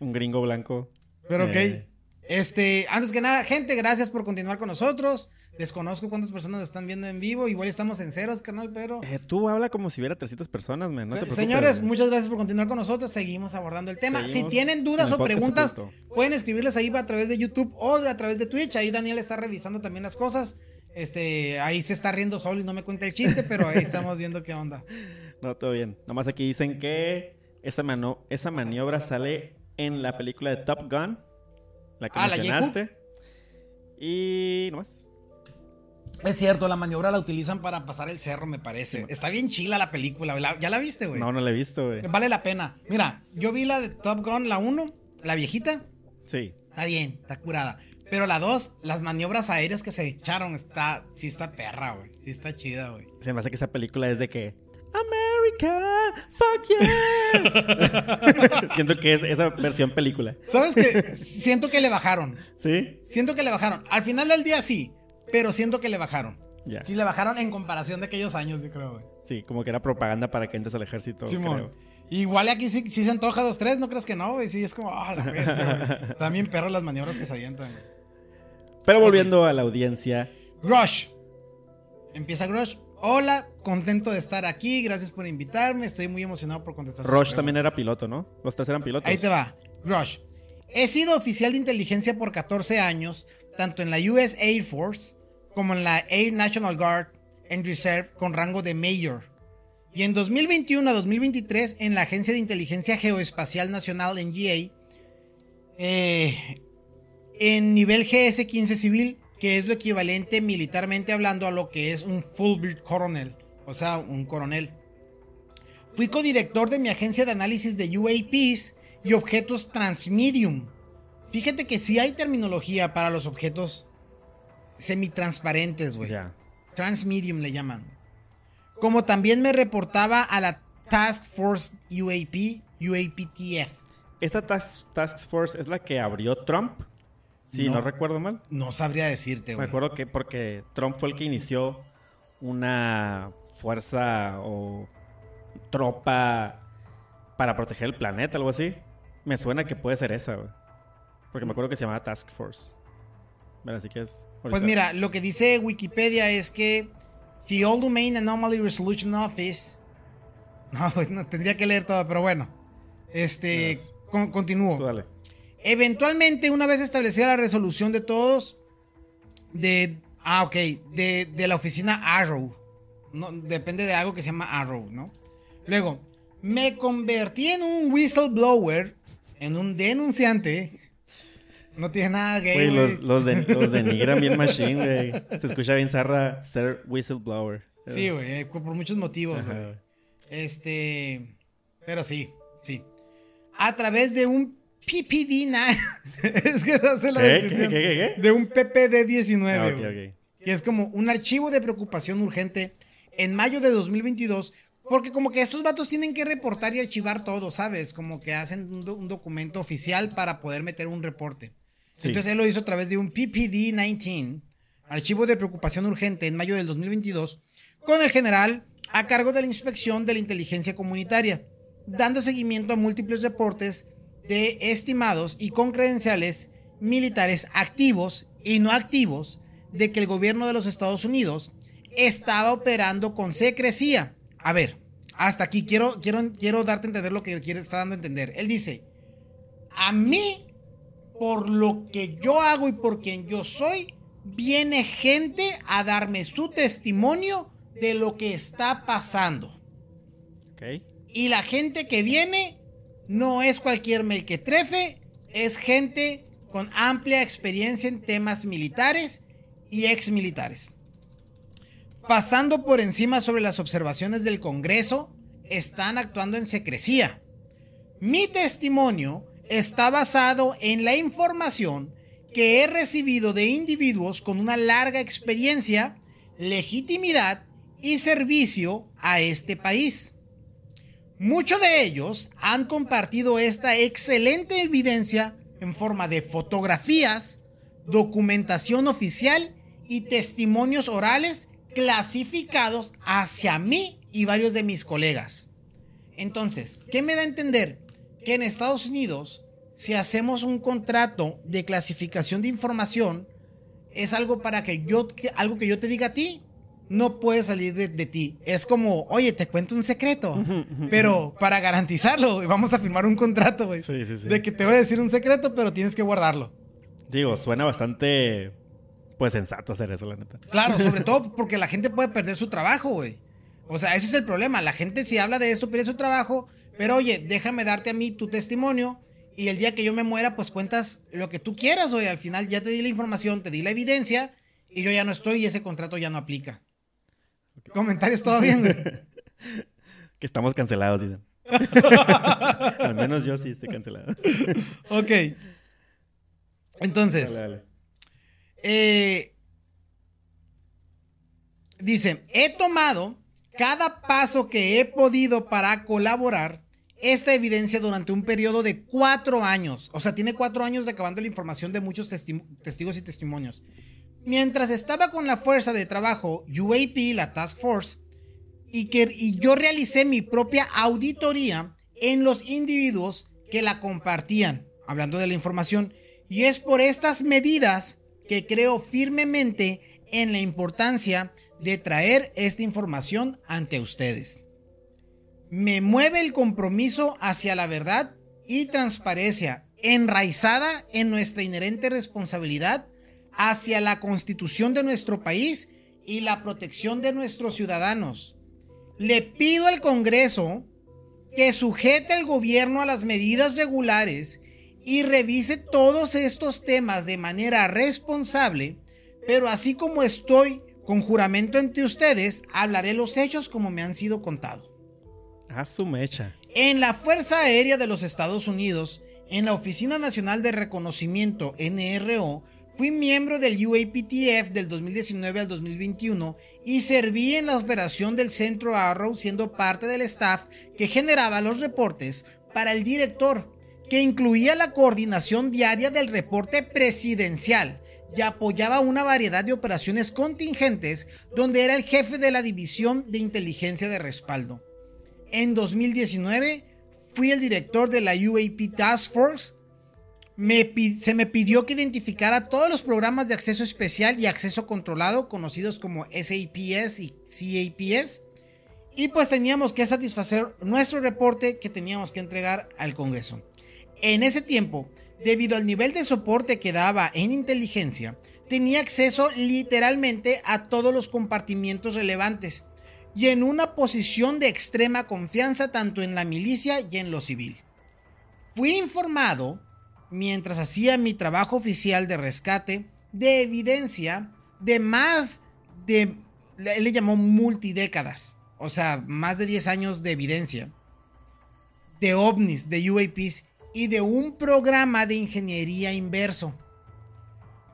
Speaker 1: Un gringo blanco.
Speaker 2: Pero ok. Eh, este, antes que nada, gente, gracias por continuar con nosotros. Desconozco cuántas personas están viendo en vivo. Igual estamos en ceros, canal, pero.
Speaker 1: Eh, tú habla como si hubiera 300 personas, man.
Speaker 2: señores, muchas gracias por continuar con nosotros. Seguimos abordando el tema. si tienen dudas o preguntas, pueden escribirles ahí a través de YouTube o a través de Twitch. Ahí Daniel está revisando también las cosas. Este, ahí se está riendo solo y no me cuenta el chiste, pero ahí estamos viendo qué onda.
Speaker 1: No, todo bien. Nomás aquí dicen que esa, mano esa maniobra sale en la película de Top Gun. La que
Speaker 2: Ah, ¿la
Speaker 1: mencionaste. y nomás.
Speaker 2: Es cierto, la maniobra la utilizan para pasar el cerro, me parece. Está bien chila la película. La- ¿Ya la viste, güey?
Speaker 1: No, no la he visto, güey.
Speaker 2: Vale la pena. Mira, yo vi la de Top Gun, la 1, la viejita.
Speaker 1: Sí.
Speaker 2: Está bien, está curada. Pero la 2, las maniobras aéreas que se echaron, está, sí está perra, güey. Sí está chida, güey.
Speaker 1: Se me hace que esa película es de que. America, fuck yeah. Siento que es esa versión película.
Speaker 2: ¿Sabes qué? siento que le bajaron.
Speaker 1: ¿Sí?
Speaker 2: Siento que le bajaron. Al final del día sí, pero siento que le bajaron.
Speaker 1: Ya.
Speaker 2: Sí, le bajaron en comparación de aquellos años, yo creo, güey.
Speaker 1: Sí, como que era propaganda para que entres al ejército.
Speaker 2: Simón.
Speaker 1: creo.
Speaker 2: Igual aquí sí, sí se antoja dos, tres, ¿no crees que no, güey? Sí, es como, ah, la bestia, güey. Están bien perros las maniobras que se avientan, güey.
Speaker 1: Pero volviendo a la audiencia.
Speaker 2: Grush. Empieza Grush. Hola, contento de estar aquí. Gracias por invitarme. Estoy muy emocionado por contestar sus
Speaker 1: Roche también era piloto, ¿no? Los tres eran pilotos.
Speaker 2: Ahí te va. Grush. He sido oficial de inteligencia por 14 años, tanto en la US Air Force como en la Air National Guard and Reserve con rango de Major. Y en 2021 a 2023 en la Agencia de Inteligencia Geoespacial Nacional NGA eh, en nivel GS-15 civil, que es lo equivalente militarmente hablando a lo que es un bird coronel, o sea, un coronel. Fui codirector de mi agencia de análisis de UAPs y objetos transmedium. Fíjate que sí hay terminología para los objetos semitransparentes, güey. Transmedium le llaman. Como también me reportaba a la Task Force UAP, UAPTF.
Speaker 1: Esta task, task Force es la que abrió Trump. Si no,
Speaker 2: No.
Speaker 1: recuerdo mal.
Speaker 2: No sabría decirte,
Speaker 1: Me
Speaker 2: güey.
Speaker 1: acuerdo que porque Trump fue el que inició una fuerza o tropa para proteger el planeta, algo así. Me suena que puede ser esa, güey. Porque me acuerdo que se llamaba Task Force. Bueno, así que es.
Speaker 2: Pues mira, lo que dice Wikipedia es que The All Domain Anomaly Resolution Office. No, pues no tendría que leer todo, pero bueno. Este,
Speaker 1: Yes.
Speaker 2: con- continúo.
Speaker 1: Tú dale.
Speaker 2: Eventualmente, una vez establecida la resolución de todos, de. Ah, ok. De, de la oficina Arrow. No, depende de algo que se llama Arrow, ¿no? Luego, me convertí en un whistleblower, en un denunciante. No tiene nada gay,
Speaker 1: Güey, los, los, de, los denigran bien machine, güey. Se escucha bien zarra ser whistleblower.
Speaker 2: Sí, güey, eh, por muchos motivos,
Speaker 1: Ajá.
Speaker 2: güey. Este. Pero sí, sí. A través de un PPD9. es que sé la
Speaker 1: ¿Qué?
Speaker 2: descripción.
Speaker 1: ¿Qué, qué?
Speaker 2: De un PPD19,
Speaker 1: Ah.
Speaker 2: Que es como un archivo de preocupación urgente en mayo de 2022. Porque como que estos vatos tienen que reportar y archivar todo, ¿sabes? Como que hacen un, do- un documento oficial para poder meter un reporte.
Speaker 1: Sí.
Speaker 2: Entonces él lo hizo a través de un PPD-19, archivo de preocupación urgente en mayo del 2022, con el general a cargo de la inspección de la inteligencia comunitaria, dando seguimiento a múltiples reportes de estimados y con credenciales militares activos y no activos de que el gobierno de los Estados Unidos estaba operando con secrecía. A ver, hasta aquí quiero, quiero, quiero darte a entender lo que quiere, está dando a entender. Él dice, a mí, por lo que yo hago y por quien yo soy, viene gente a darme su testimonio de lo que está pasando.
Speaker 1: Ok.
Speaker 2: Y la gente que viene no es cualquier melquetrefe, es gente con amplia experiencia en temas militares y exmilitares. Pasando por encima sobre las observaciones del Congreso, están actuando en secrecía. Mi testimonio está basado en la información que he recibido de individuos con una larga experiencia, legitimidad y servicio a este país. Muchos de ellos han compartido esta excelente evidencia en forma de fotografías, documentación oficial y testimonios orales clasificados hacia mí y varios de mis colegas. Entonces, ¿qué me da a entender? Que en Estados Unidos, si hacemos un contrato de clasificación de información, es algo para que yo, algo que yo te diga a ti, no puede salir de, de ti. Es como, oye, te cuento un secreto, pero para garantizarlo, vamos a firmar un contrato, güey.
Speaker 1: Sí, sí, sí.
Speaker 2: De que te voy a decir un secreto, pero tienes que guardarlo.
Speaker 1: Digo, suena bastante Pues sensato hacer eso, la neta.
Speaker 2: Claro, sobre todo porque la gente puede perder su trabajo, güey. O sea, ese es el problema. La gente si habla de esto pierde su trabajo, pero oye, déjame darte a mí tu testimonio y el día que yo me muera, pues cuentas lo que tú quieras, güey. Al final ya te di la información, te di la evidencia y yo ya no estoy y ese contrato ya no aplica. Comentarios todo bien, güey.
Speaker 1: que estamos cancelados, dicen. Al menos yo sí estoy cancelado.
Speaker 2: ok. Entonces,
Speaker 1: Dale, dale.
Speaker 2: eh, dice, he tomado cada paso que he podido para colaborar esta evidencia durante un periodo de cuatro años. O sea, tiene cuatro años recabando la información de muchos testi- testigos y testimonios. Mientras estaba con la fuerza de trabajo UAP, la Task Force, y, y yo realicé mi propia auditoría en los individuos que la compartían, hablando de la información. Y es por estas medidas que creo firmemente en la importancia de traer esta información ante ustedes. Me mueve el compromiso hacia la verdad y transparencia, enraizada en nuestra inherente responsabilidad hacia la constitución de nuestro país y la protección de nuestros ciudadanos. Le pido al Congreso que sujete al gobierno a las medidas regulares y revise todos estos temas de manera responsable, pero así como estoy con juramento ante ustedes, hablaré los hechos como me han sido contados.
Speaker 1: A su mecha.
Speaker 2: En la Fuerza Aérea de los Estados Unidos, en la Oficina Nacional de Reconocimiento NRO, fui miembro del UAPTF del 2019 al 2021 y serví en la operación del Centro Arrow siendo parte del staff que generaba los reportes para el director, que incluía la coordinación diaria del reporte presidencial y apoyaba una variedad de operaciones contingentes donde era el jefe de la División de Inteligencia de Respaldo. En 2019 fui el director de la UAP Task Force. Se me pidió que identificara todos los programas de acceso especial y acceso controlado conocidos como SAPS y CAPS. Y pues teníamos que satisfacer nuestro reporte que teníamos que entregar al Congreso. En ese tiempo, debido al nivel de soporte que daba en inteligencia, tenía acceso literalmente a todos los compartimientos relevantes y en una posición de extrema confianza tanto en la milicia y en lo civil. Fui informado, mientras hacía mi trabajo oficial de rescate, de evidencia de más de, él le llamó multidécadas, o sea, más de 10 años de evidencia, de ovnis, de UAPs y de un programa de ingeniería inverso.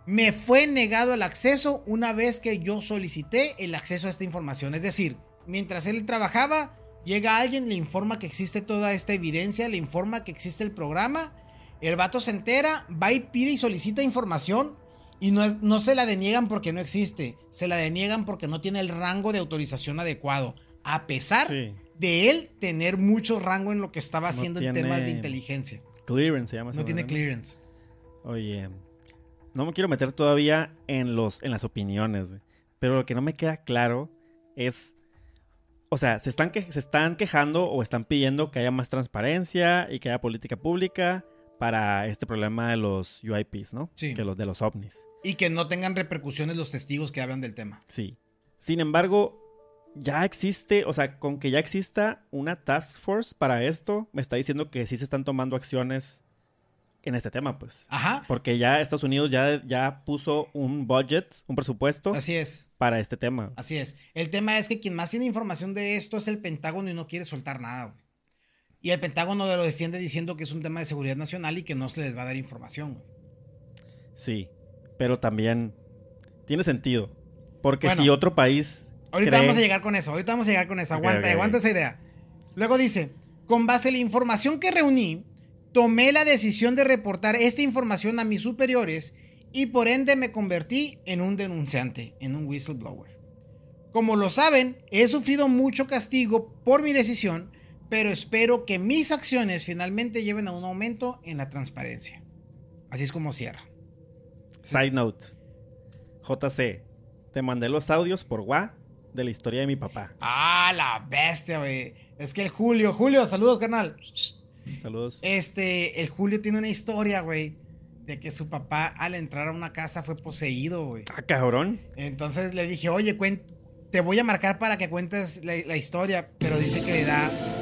Speaker 2: Me fue negado el acceso una vez que yo solicité el acceso a esta información. Es decir, mientras él trabajaba, llega alguien, le informa que existe toda esta evidencia, le informa que existe el programa, el vato se entera, va y pide y solicita información y no, es- no se la deniegan porque no existe, se la deniegan porque no tiene el rango de autorización adecuado, a pesar
Speaker 1: Sí.
Speaker 2: de él tener mucho rango en lo que estaba
Speaker 1: No
Speaker 2: haciendo en temas de inteligencia.
Speaker 1: Clearance se llama.
Speaker 2: No tiene clearance.
Speaker 1: Oye, no me quiero meter todavía en los en las opiniones, güey. pero lo que no me queda claro es, o sea, se están que, se están quejando o están pidiendo que haya más transparencia y que haya política pública para este problema de los UIPs, ¿no?
Speaker 2: Sí.
Speaker 1: Que los de los ovnis.
Speaker 2: Y que no tengan repercusiones los testigos que hablan del tema.
Speaker 1: Sí. Sin embargo, ya existe, o sea, con que ya exista una task force para esto, me está diciendo que sí se están tomando acciones en este tema, pues.
Speaker 2: Ajá.
Speaker 1: Porque ya Estados Unidos ya, ya puso un budget, un presupuesto
Speaker 2: Así es.
Speaker 1: para este tema.
Speaker 2: Así es. El tema es que quien más tiene información de esto es el Pentágono y no quiere soltar nada. güey. Y el Pentágono lo defiende diciendo que es un tema de seguridad nacional y que no se les va a dar información. güey.
Speaker 1: Sí. Pero también tiene sentido. Porque
Speaker 2: Bueno.
Speaker 1: si otro país.
Speaker 2: Ahorita
Speaker 1: cree-
Speaker 2: vamos a llegar con eso. Ahorita vamos a llegar con eso. Aguanta, aguanta esa idea. Luego dice, con base en la información que reuní, tomé la decisión de reportar esta información a mis superiores y por ende me convertí en un denunciante, en un whistleblower. Como lo saben, he sufrido mucho castigo por mi decisión, pero espero que mis acciones finalmente lleven a un aumento en la transparencia. Así es como cierra.
Speaker 1: Side note. JC. Te mandé los audios por WA de la historia de mi papá.
Speaker 2: Ah, la bestia, güey. Es que el Julio, Julio, saludos, carnal.
Speaker 1: Saludos.
Speaker 2: Este, el Julio tiene una historia, güey, de que su papá al entrar a una casa fue poseído, güey.
Speaker 1: Ah, cabrón.
Speaker 2: Entonces le dije, oye, te voy a marcar para que cuentes la, la historia, pero dice que le da...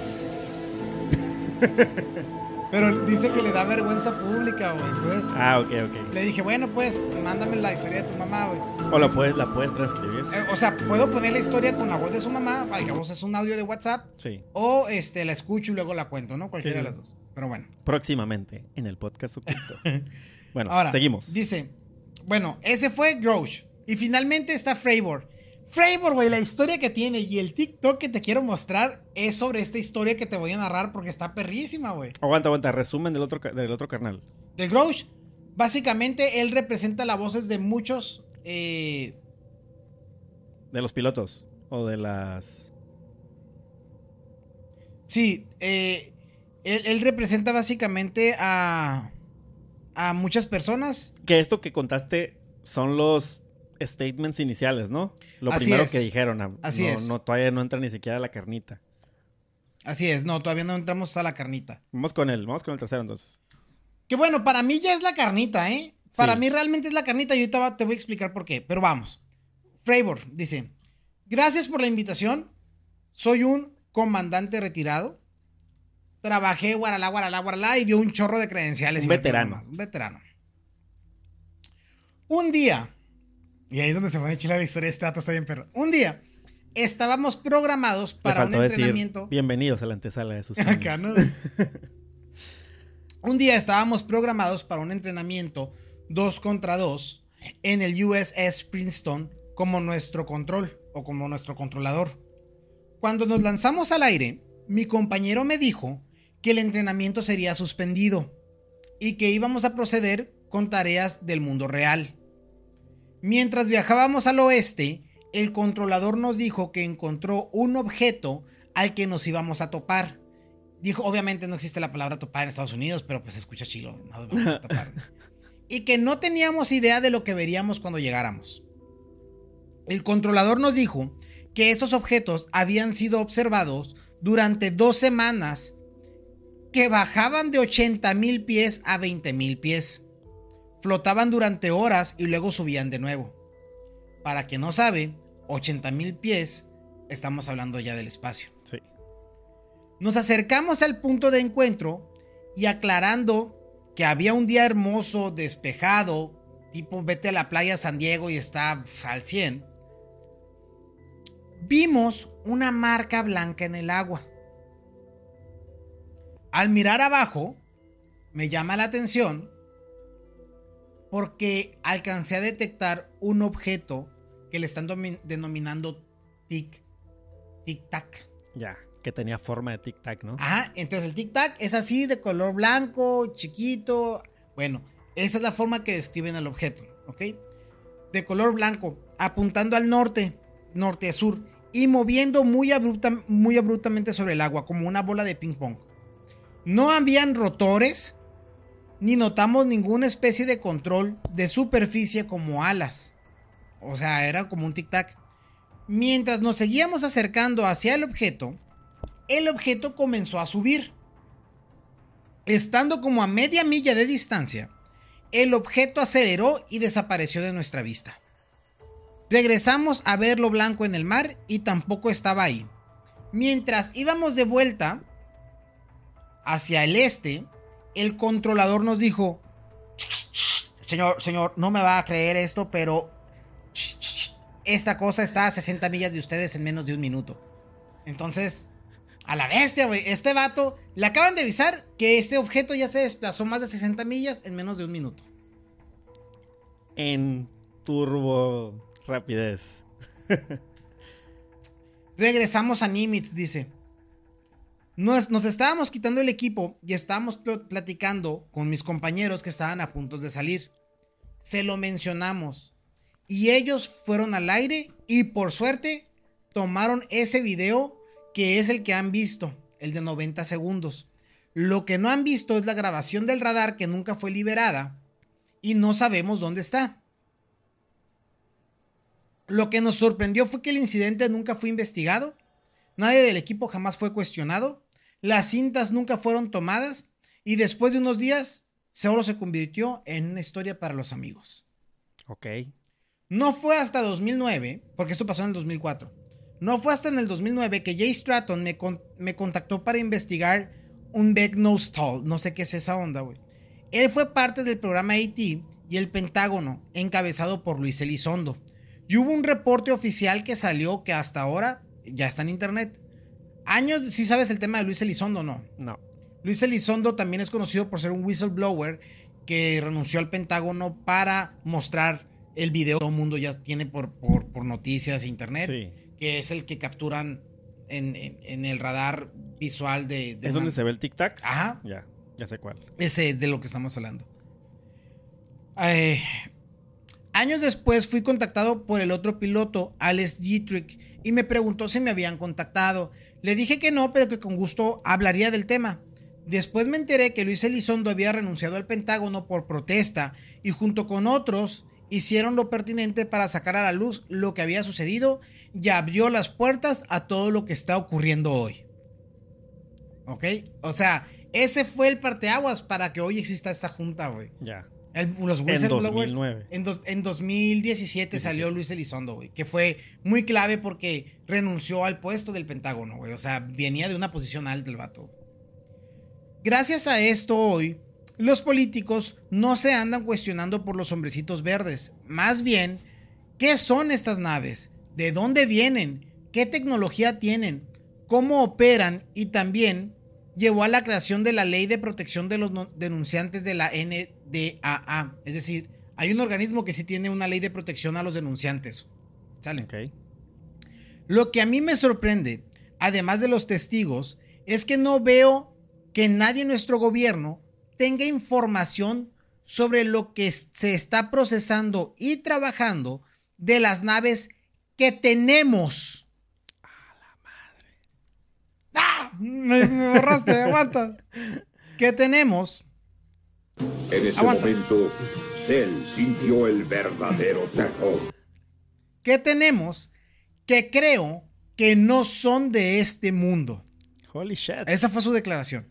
Speaker 2: Pero dice que le da vergüenza pública, güey. Entonces.
Speaker 1: Ah, ok, ok.
Speaker 2: Le dije, bueno, pues, mándame la historia de tu mamá, güey.
Speaker 1: O la puedes, la puedes transcribir.
Speaker 2: Eh, o sea, puedo poner la historia con la voz de su mamá, al que voz es un audio de WhatsApp.
Speaker 1: Sí.
Speaker 2: O este, la escucho y luego la cuento, ¿no? Cualquiera de las dos. Pero bueno.
Speaker 1: Próximamente, en el podcast oculto. bueno, Ahora, seguimos.
Speaker 2: Dice, bueno, ese fue Grouch. Y finalmente está Fravor. Fravor, güey, la historia que tiene y el TikTok que te quiero mostrar es sobre esta historia que te voy a narrar porque está perrísima, güey.
Speaker 1: Aguanta, aguanta, resumen del otro, del otro carnal.
Speaker 2: Del Grouch. Básicamente, él representa las voces de muchos. Eh,
Speaker 1: de los pilotos. O de las.
Speaker 2: Sí, eh, él, él, representa básicamente a. a muchas personas.
Speaker 1: Que esto que contaste son los statements iniciales, ¿no? Lo primero que dijeron.
Speaker 2: Así es.
Speaker 1: No, todavía no entra ni siquiera la carnita.
Speaker 2: Así es, no, todavía no entramos a la carnita.
Speaker 1: Vamos con él, vamos con el tercero entonces.
Speaker 2: Que bueno, para mí ya es la carnita, ¿eh? Para mí realmente es la carnita y ahorita te voy a explicar por qué. Pero vamos. Fravor dice: Gracias por la invitación. Soy un comandante retirado. Trabajé guaralá, guaralá, guaralá y dio un chorro de credenciales.
Speaker 1: Un veterano.
Speaker 2: Un veterano. Un día y ahí es donde se pone chila la historia. Este dato está bien perro. Un día estábamos programados para un entrenamiento.
Speaker 1: Bienvenidos a la antesala de sus
Speaker 2: Acá, ¿no? un día estábamos programados para un entrenamiento dos contra dos en el USS Princeton como nuestro control o como nuestro controlador. Cuando nos lanzamos al aire, mi compañero me dijo que el entrenamiento sería suspendido y que íbamos a proceder con tareas del mundo real. Mientras viajábamos al oeste, el controlador nos dijo que encontró un objeto al que nos íbamos a topar. Dijo, obviamente no existe la palabra topar en Estados Unidos, pero pues escucha chilo, y que no teníamos idea de lo que veríamos cuando llegáramos. El controlador nos dijo que estos objetos habían sido observados durante dos semanas que bajaban de 80 mil pies a 20 mil pies flotaban durante horas y luego subían de nuevo. Para quien no sabe, 80 mil pies, estamos hablando ya del espacio.
Speaker 1: Sí.
Speaker 2: Nos acercamos al punto de encuentro y aclarando que había un día hermoso, despejado, tipo vete a la playa San Diego y está al 100, vimos una marca blanca en el agua. Al mirar abajo, me llama la atención porque alcancé a detectar un objeto que le están denominando tic, tic-tac.
Speaker 1: Ya, que tenía forma de tic-tac, ¿no?
Speaker 2: Ajá, entonces el tic-tac es así de color blanco, chiquito. Bueno, esa es la forma que describen el objeto, ¿ok? De color blanco, apuntando al norte, norte-sur, y moviendo muy, muy abruptamente sobre el agua, como una bola de ping-pong. No habían rotores, ni notamos ninguna especie de control de superficie como alas. O sea, era como un tic-tac. Mientras nos seguíamos acercando hacia el objeto, el objeto comenzó a subir. Estando como a media milla de distancia, el objeto aceleró y desapareció de nuestra vista. Regresamos a ver lo blanco en el mar y tampoco estaba ahí. Mientras íbamos de vuelta hacia el este, el controlador nos dijo, señor, señor, no me va a creer esto, pero esta cosa está a 60 millas de ustedes en menos de un minuto. Entonces, a la bestia, güey. Este vato le acaban de avisar que este objeto ya se desplazó más de 60 millas en menos de un minuto.
Speaker 1: En turbo rapidez.
Speaker 2: Regresamos a Nimitz, dice. Nos, estábamos quitando el equipo y estábamos platicando con mis compañeros que estaban a punto de salir. Se lo mencionamos. Y ellos fueron al aire y por suerte tomaron ese video que es el que han visto, el de 90 segundos. Lo que no han visto es la grabación del radar que nunca fue liberada y no sabemos dónde está. Lo que nos sorprendió fue que el incidente nunca fue investigado, nadie del equipo jamás fue cuestionado las cintas nunca fueron tomadas y después de unos días solo se convirtió en una historia para los amigos.
Speaker 1: Ok.
Speaker 2: No fue hasta 2009, porque esto pasó en el 2004. No fue hasta en el 2009 que Jay Stratton me, me contactó para investigar un Big No Stall. No sé qué es esa onda, güey. Él fue parte del programa AT y el Pentágono, encabezado por Luis Elizondo. Y hubo un reporte oficial que salió que hasta ahora ya está en internet. Años, si sabes el tema de Luis Elizondo, ¿no?
Speaker 1: No.
Speaker 2: Luis Elizondo también es conocido por ser un whistleblower que renunció al Pentágono para mostrar el video que todo el mundo ya tiene por, por, noticias e internet, que es el que capturan en, el radar visual de...
Speaker 1: ¿Es donde se ve el tic-tac?
Speaker 2: Ajá.
Speaker 1: Ya, ya sé cuál.
Speaker 2: Ese es de lo que estamos hablando. Eh, años después fui contactado por el otro piloto, Alex Dietrich, y me preguntó si me habían contactado. Le dije que no, pero que con gusto hablaría del tema. Después me enteré que Luis Elizondo había renunciado al Pentágono por protesta y junto con otros hicieron lo pertinente para sacar a la luz lo que había sucedido y abrió las puertas a todo lo que está ocurriendo hoy. ¿Ok? O sea, ese fue el parteaguas para que hoy exista esta junta, güey.
Speaker 1: Ya.
Speaker 2: Los
Speaker 1: en 2009.
Speaker 2: En, en 2017 salió Luis Elizondo, güey. Que fue muy clave porque renunció al puesto del Pentágono, güey. O sea, venía de una posición alta el vato. Gracias a esto hoy, los políticos no se andan cuestionando por los hombrecitos verdes. Más bien, ¿qué son estas naves? ¿De dónde vienen? ¿Qué tecnología tienen? ¿Cómo operan? Y también llevó a la creación de la Ley de Protección de los Denunciantes de la NDAA. Es decir, hay un organismo que sí tiene una ley de protección a los denunciantes. ¿Sale? Lo que a mí me sorprende, además de los testigos, es que no veo que nadie en nuestro gobierno tenga información sobre lo que se está procesando y trabajando de las naves que tenemos.
Speaker 1: A la madre.
Speaker 2: ¡Ah! Me, borraste, aguanta. Que tenemos.
Speaker 3: En ese momento, Cell sintió el verdadero terror.
Speaker 2: Que tenemos que creo que no son de este mundo.
Speaker 1: Holy shit.
Speaker 2: Esa fue su declaración.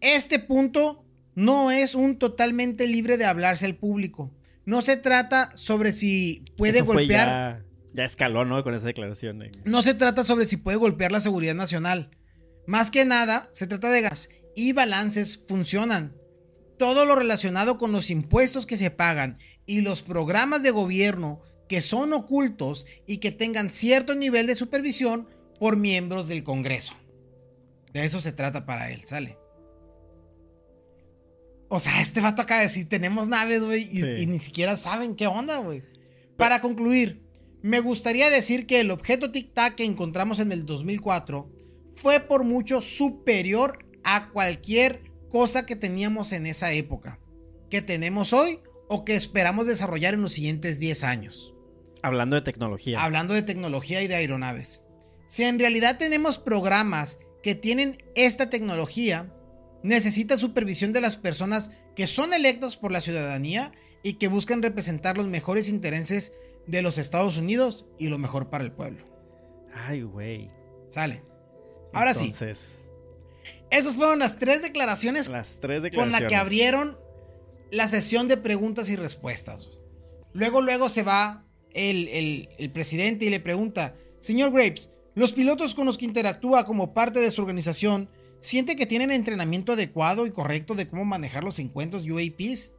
Speaker 2: Este punto no es un totalmente libre de hablarse al público. No se trata sobre si puede golpear.
Speaker 1: Ya, escaló, ¿no? Con esa declaración.
Speaker 2: No se trata sobre si puede golpear la seguridad nacional. Más que nada, se trata de gas y balances funcionan. Todo lo relacionado con los impuestos que se pagan y los programas de gobierno que son ocultos y que tengan cierto nivel de supervisión por miembros del Congreso. De eso se trata para él, ¿sale? O sea, este vato acaba de decir, tenemos naves, güey, y, ni siquiera saben qué onda, güey. Para concluir, me gustaría decir que el objeto Tic Tac que encontramos en el 2004 fue por mucho superior a cualquier cosa que teníamos en esa época, que tenemos hoy o que esperamos desarrollar en los siguientes 10 años.
Speaker 1: Hablando de tecnología.
Speaker 2: Hablando de tecnología y de aeronaves. Si en realidad tenemos programas que tienen esta tecnología, necesita supervisión de las personas que son electas por la ciudadanía y que buscan representar los mejores intereses de los Estados Unidos y lo mejor para el pueblo.
Speaker 1: Ay, güey.
Speaker 2: Sale. Ahora Entonces... sí. Esas fueron las tres declaraciones,
Speaker 1: las tres declaraciones
Speaker 2: con las que abrieron la sesión de preguntas y respuestas. Luego, luego se va el, el presidente y le pregunta, señor Graves, los pilotos con los que interactúa como parte de su organización ¿Siente que tienen entrenamiento adecuado y correcto de cómo manejar los encuentros UAPs?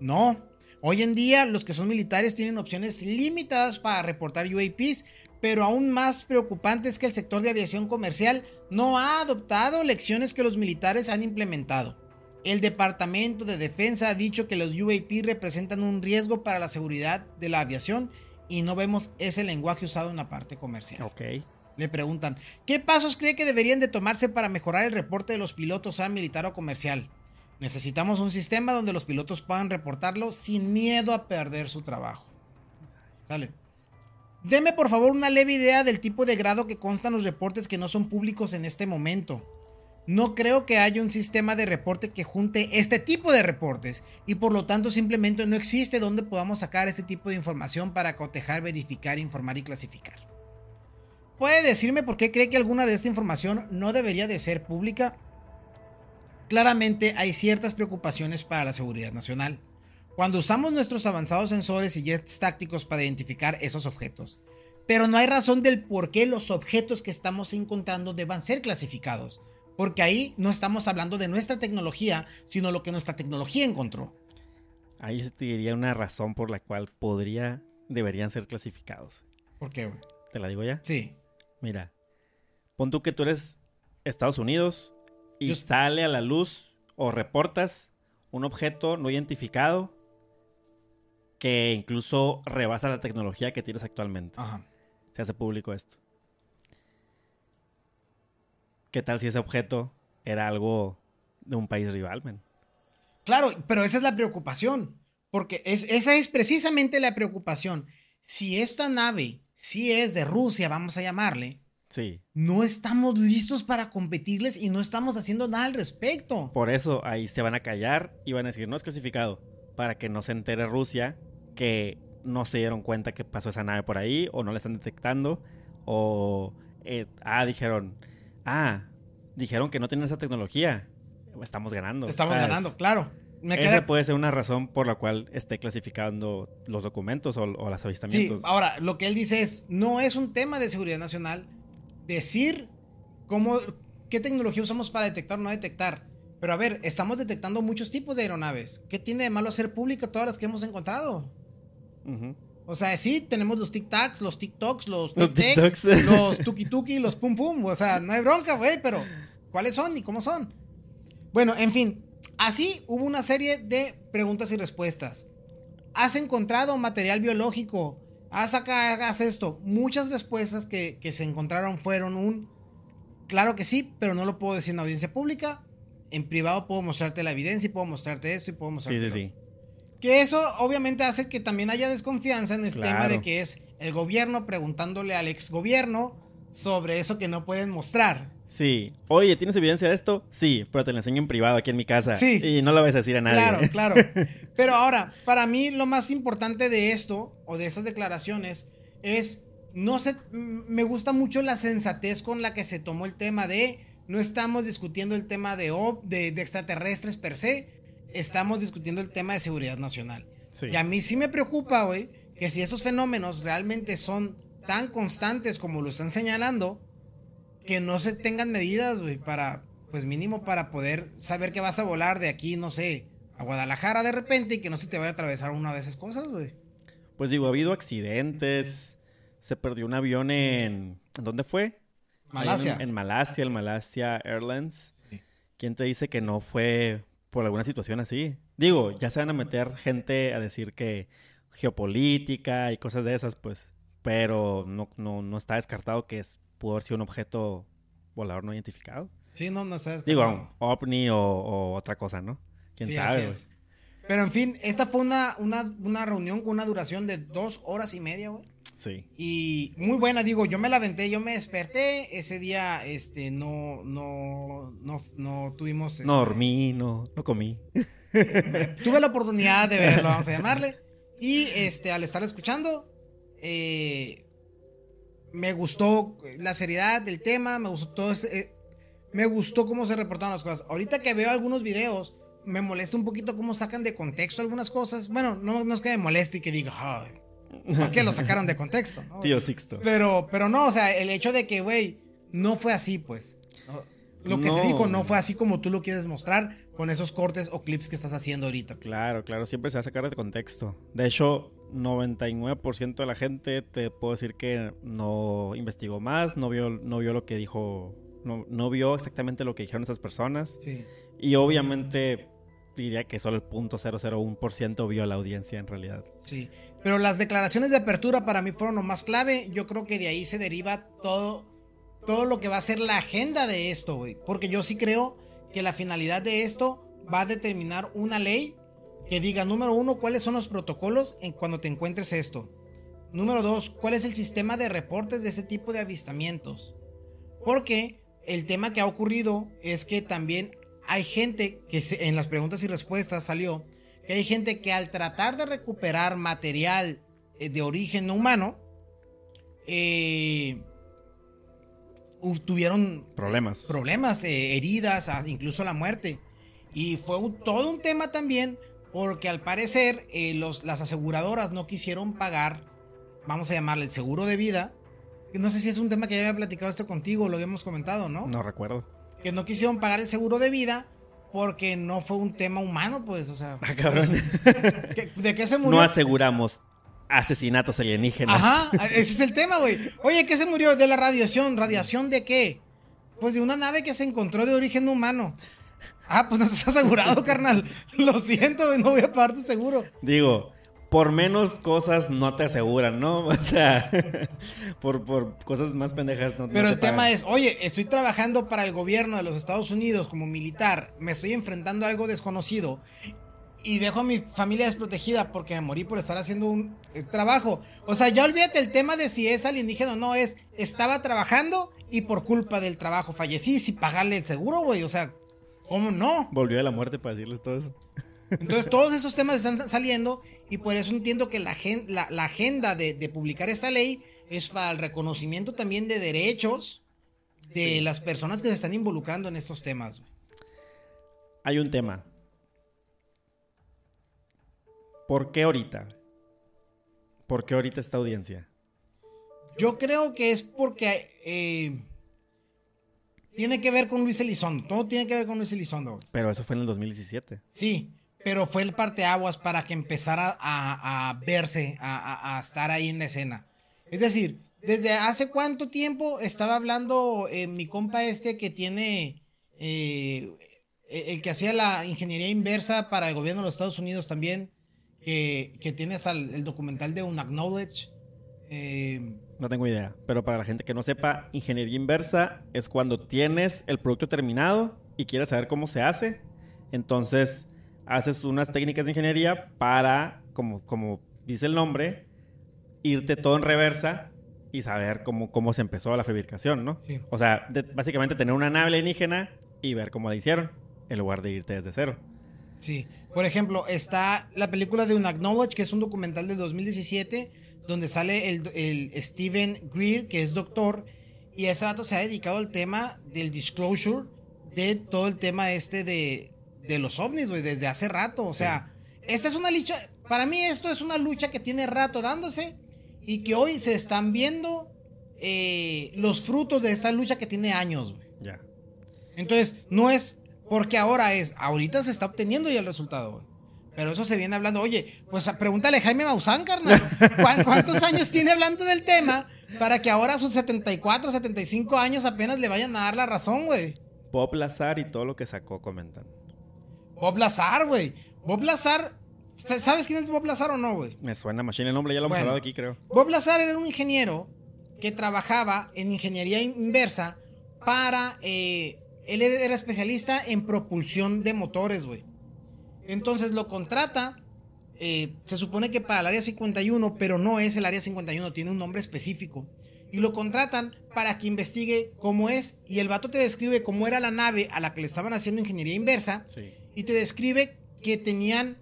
Speaker 2: No. Hoy en día los que son militares tienen opciones limitadas para reportar UAPs, pero aún más preocupante es que el sector de aviación comercial no ha adoptado lecciones que los militares han implementado. El Departamento de Defensa ha dicho que los UAP representan un riesgo para la seguridad de la aviación y no vemos ese lenguaje usado en la parte comercial.
Speaker 1: Ok.
Speaker 2: Le preguntan, ¿qué pasos cree que deberían de tomarse para mejorar el reporte de los pilotos a militar o comercial? Necesitamos un sistema donde los pilotos puedan reportarlo sin miedo a perder su trabajo. Sale. Deme por favor una leve idea del tipo de grado que constan los reportes que no son públicos en este momento. No creo que haya un sistema de reporte que junte este tipo de reportes y por lo tanto simplemente no existe donde podamos sacar este tipo de información para cotejar, verificar, informar y clasificar. ¿Puede decirme por qué cree que alguna de esta información no debería de ser pública? claramente hay ciertas preocupaciones para la seguridad nacional. Cuando usamos nuestros avanzados sensores y jets tácticos para identificar esos objetos. Pero no hay razón del por qué los objetos que estamos encontrando deban ser clasificados. Porque ahí no estamos hablando de nuestra tecnología, sino lo que nuestra tecnología encontró.
Speaker 1: Ahí te diría una razón por la cual podría, deberían ser clasificados.
Speaker 2: ¿Por qué, güey?
Speaker 1: ¿Te la digo ya?
Speaker 2: Sí.
Speaker 1: Mira, pon tú que tú eres Estados Unidos y
Speaker 2: Yo-
Speaker 1: sale a la luz o reportas un objeto no identificado que incluso rebasa la tecnología que tienes actualmente.
Speaker 2: Ajá.
Speaker 1: Se hace público esto. ¿Qué tal si ese objeto era algo de un país rival, men?
Speaker 2: Claro, pero esa es la preocupación. Porque es, esa es precisamente la preocupación. Si esta nave sí es de Rusia, vamos a llamarle,
Speaker 1: Sí.
Speaker 2: no estamos listos para competirles y no estamos haciendo nada al respecto.
Speaker 1: Por eso ahí se van a callar y van a decir no es clasificado. Para que no se entere Rusia que no se dieron cuenta que pasó esa nave por ahí o no la están detectando. O, eh, ah, dijeron, ah, dijeron que no tienen esa tecnología. Estamos ganando.
Speaker 2: Estamos
Speaker 1: ¿sabes?
Speaker 2: ganando, claro. Me
Speaker 1: Esa
Speaker 2: queda...
Speaker 1: puede ser una razón por la cual esté clasificando los documentos o, o los
Speaker 2: Sí,
Speaker 1: avistamientos.
Speaker 2: ahora, lo que él dice es, no es un tema de seguridad nacional decir cómo, qué tecnología usamos para detectar o no detectar. Pero a ver, estamos detectando muchos tipos de aeronaves. ¿Qué tiene de malo hacer pública todas las que hemos encontrado? O sea, sí, tenemos los tic-tacs, los TikToks, los tic-tacs, los tuki-tuki, los pum-pum. O sea, no hay bronca, güey, pero ¿cuáles son y cómo son? Bueno, en fin, así hubo una serie de preguntas y respuestas. ¿Has encontrado material biológico? ¿Haz acá, hagas esto? Muchas respuestas que, que se encontraron fueron un... Claro que sí, pero no lo puedo decir en audiencia pública. En privado puedo mostrarte la evidencia y puedo mostrarte esto y puedo
Speaker 1: Sí,
Speaker 2: mostrarte
Speaker 1: sí,
Speaker 2: lo
Speaker 1: sí.
Speaker 2: Que eso obviamente hace que también haya desconfianza en el
Speaker 1: Claro.
Speaker 2: tema de que es el gobierno preguntándole al ex gobierno sobre eso que no pueden mostrar.
Speaker 1: Sí. Oye, ¿tienes evidencia de esto? Sí, pero te la enseño en privado aquí en mi casa.
Speaker 2: Sí.
Speaker 1: Y no lo vas a decir a nadie.
Speaker 2: Claro, claro. Pero ahora, para mí lo más importante de esto o de estas declaraciones es, no sé, me gusta mucho la sensatez con la que se tomó el tema de, no estamos discutiendo el tema de, de, de extraterrestres per se, estamos discutiendo el tema de seguridad nacional.
Speaker 1: Sí.
Speaker 2: Y a mí sí me preocupa, güey, que si esos fenómenos realmente son tan constantes como lo están señalando, que no se tengan medidas, güey, para, pues mínimo para poder saber que vas a volar de aquí, no sé, a Guadalajara de repente y que no se te vaya a atravesar una de esas cosas, güey.
Speaker 1: Pues digo, ha habido accidentes. Se perdió un avión en... ¿En dónde fue?
Speaker 2: Malasia.
Speaker 1: En, en Malasia, el Malasia Airlines.
Speaker 2: Sí.
Speaker 1: ¿Quién te dice que no fue por alguna situación así? Digo, ya se van a meter gente a decir que geopolítica y cosas de esas, pues. Pero no, no, no está descartado que es, pudo haber sido un objeto volador no identificado.
Speaker 2: Sí, no, no sabes.
Speaker 1: Digo, un ovni o, o otra cosa, ¿no? ¿Quién
Speaker 2: Sí,
Speaker 1: sabe?
Speaker 2: así
Speaker 1: güey?
Speaker 2: es. Pero en fin, esta fue una, una, una reunión con una duración de dos horas y media, güey.
Speaker 1: Sí.
Speaker 2: Y muy buena, digo, yo me la aventé, yo me desperté. Ese día, este, no, no, no, no tuvimos. este,
Speaker 1: No dormí, no, no comí.
Speaker 2: Tuve la oportunidad de verlo, vamos a llamarle. Y este, al estar escuchando, eh, me gustó la seriedad del tema, me gustó todo ese- eh, me gustó cómo se reportaron las cosas. Ahorita que veo algunos videos, me molesta un poquito cómo sacan de contexto algunas cosas. Bueno, no, no es que me moleste y que diga, "Ay, ¿por qué lo sacaron de contexto? no?
Speaker 1: Tío Sixto.
Speaker 2: Pero, pero no, o sea, el hecho de que, güey, no fue así, pues. Lo que se dijo no fue así como tú lo quieres mostrar con esos cortes o clips que estás haciendo ahorita.
Speaker 1: Claro, claro, siempre se va a sacar de contexto. De hecho, 99% de la gente te puedo decir que no investigó más, no vio, no vio lo que dijo, no, no vio exactamente lo que dijeron esas personas.
Speaker 2: Sí.
Speaker 1: Y obviamente diría que solo el punto 001% vio a la audiencia en realidad.
Speaker 2: Sí. Pero las declaraciones de apertura para mí fueron lo más clave. Yo creo que de ahí se deriva todo, todo lo que va a ser la agenda de esto, güey. Porque yo sí creo que la finalidad de esto va a determinar una ley que diga, número uno, cuáles son los protocolos en cuando te encuentres esto. Número dos, cuál es el sistema de reportes de ese tipo de avistamientos. Porque el tema que ha ocurrido es que también hay gente que en las preguntas y respuestas salió que hay gente que al tratar de recuperar material eh, de origen no humano, eh, tuvieron
Speaker 1: Problemas.
Speaker 2: problemas, eh, heridas, incluso la muerte. Y fue todo un tema también porque al parecer eh, los, las aseguradoras no quisieron pagar, vamos a llamarle el seguro de vida. No sé si es un tema que ya había platicado esto contigo, lo habíamos comentado, ¿no?
Speaker 1: No recuerdo.
Speaker 2: Que no quisieron pagar el seguro de vida porque no fue un tema humano, pues, o sea.
Speaker 1: Ah, cabrón.
Speaker 2: ¿De qué se murió?
Speaker 1: No aseguramos asesinatos alienígenas.
Speaker 2: Ajá, ese es el tema, güey. Oye, ¿qué se murió? De la radiación. ¿Radiación de qué? Pues de una nave que se encontró de origen humano. Ah, pues no estás asegurado, carnal. Lo siento, no voy a pagar tu seguro.
Speaker 1: Digo, por menos cosas no te aseguran, ¿no? O sea, por, cosas más pendejas no
Speaker 2: Pero el tema es, oye, estoy trabajando para el gobierno de los Estados Unidos como militar, me estoy enfrentando a algo desconocido y dejo a mi familia desprotegida porque me morí por estar haciendo un eh, trabajo. O sea, ya olvídate el tema de si es alienígena o no, es estaba trabajando y por culpa del trabajo fallecí sin pagarle el seguro, güey. O sea, ¿cómo no?
Speaker 1: Volvió a la muerte para decirles todo eso.
Speaker 2: Entonces todos esos temas están saliendo y por eso entiendo que la, la, agenda de, publicar esta ley es para el reconocimiento también de derechos de las personas que se están involucrando en estos temas.
Speaker 1: Hay un tema. ¿Por qué ahorita? ¿Por qué ahorita esta audiencia?
Speaker 2: Yo creo que es porque eh, tiene que ver con Luis Elizondo. Todo tiene que ver con Luis Elizondo.
Speaker 1: Pero eso fue en el 2017.
Speaker 2: Sí, pero fue el parteaguas para que empezara a, verse, a, estar ahí en la escena. Es decir, desde hace cuánto tiempo estaba hablando eh, mi compa este que tiene, eh, el que hacía la ingeniería inversa para el gobierno de los Estados Unidos también, que, tiene hasta el, documental de un acknowledge.
Speaker 1: Eh, no tengo idea, pero para la gente que no sepa, ingeniería inversa es cuando tienes el producto terminado y quieres saber cómo se hace. Entonces, haces unas técnicas de ingeniería para, como, como dice el nombre, irte todo en reversa y saber cómo, cómo se empezó la fabricación, ¿no? Sí. O sea, básicamente tener una nave alienígena y ver cómo la hicieron, en lugar de irte desde cero.
Speaker 2: Sí. Por ejemplo, está la película de Unacknowledge, que es un documental del 2017, donde sale el, el Steven Greer, que es doctor, y ese rato se ha dedicado al tema del disclosure de todo el tema este de, de los ovnis, güey, desde hace rato. O sea, esta es una lucha, para mí esto es una lucha que tiene rato dándose y que hoy se están viendo eh, los frutos de esta lucha que tiene años, güey. Ya. Entonces, no es porque ahora es, ahorita se está obteniendo ya el resultado, güey. Pero eso se viene hablando, oye, pues pregúntale a Jaime Maussan, carnal. ¿Cuántos años tiene hablando del tema para que ahora a sus 74, 75 años apenas le vayan a dar la razón, güey?
Speaker 1: Bob Lazar y todo lo que sacó comentan.
Speaker 2: Bob Lazar, güey. Bob Lazar. ¿Sabes quién es Bob Lazar o no, güey?
Speaker 1: Me suena machine el nombre, ya lo hemos hablado aquí, creo.
Speaker 2: Bob Lazar era un ingeniero que trabajaba en ingeniería inversa para. Eh, él era especialista en propulsión de motores, güey. Entonces lo contrata. Eh, se supone que para el área 51, pero no es el área 51, tiene un nombre específico. Y lo contratan para que investigue cómo es. Y el vato te describe cómo era la nave a la que le estaban haciendo ingeniería inversa. Sí y te describe que tenían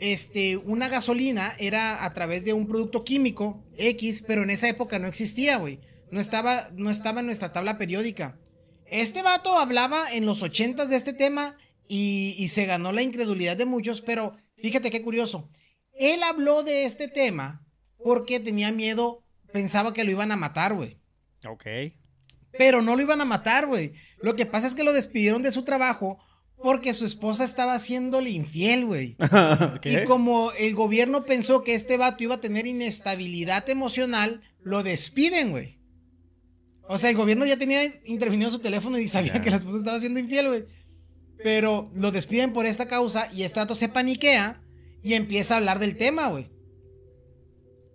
Speaker 2: este, una gasolina, era a través de un producto químico X, pero en esa época no existía, güey. No estaba, no estaba en nuestra tabla periódica. Este vato hablaba en los ochentas de este tema y, y se ganó la incredulidad de muchos, pero fíjate qué curioso. Él habló de este tema porque tenía miedo, pensaba que lo iban a matar, güey.
Speaker 1: Ok.
Speaker 2: Pero no lo iban a matar, güey. Lo que pasa es que lo despidieron de su trabajo porque su esposa estaba haciéndole infiel, güey. Y como el gobierno pensó que este vato iba a tener inestabilidad emocional, lo despiden, güey. O sea, el gobierno ya tenía intervenido su teléfono y sabía que la esposa estaba siendo infiel, güey. Pero lo despiden por esta causa y este vato se paniquea y empieza a hablar del tema, güey.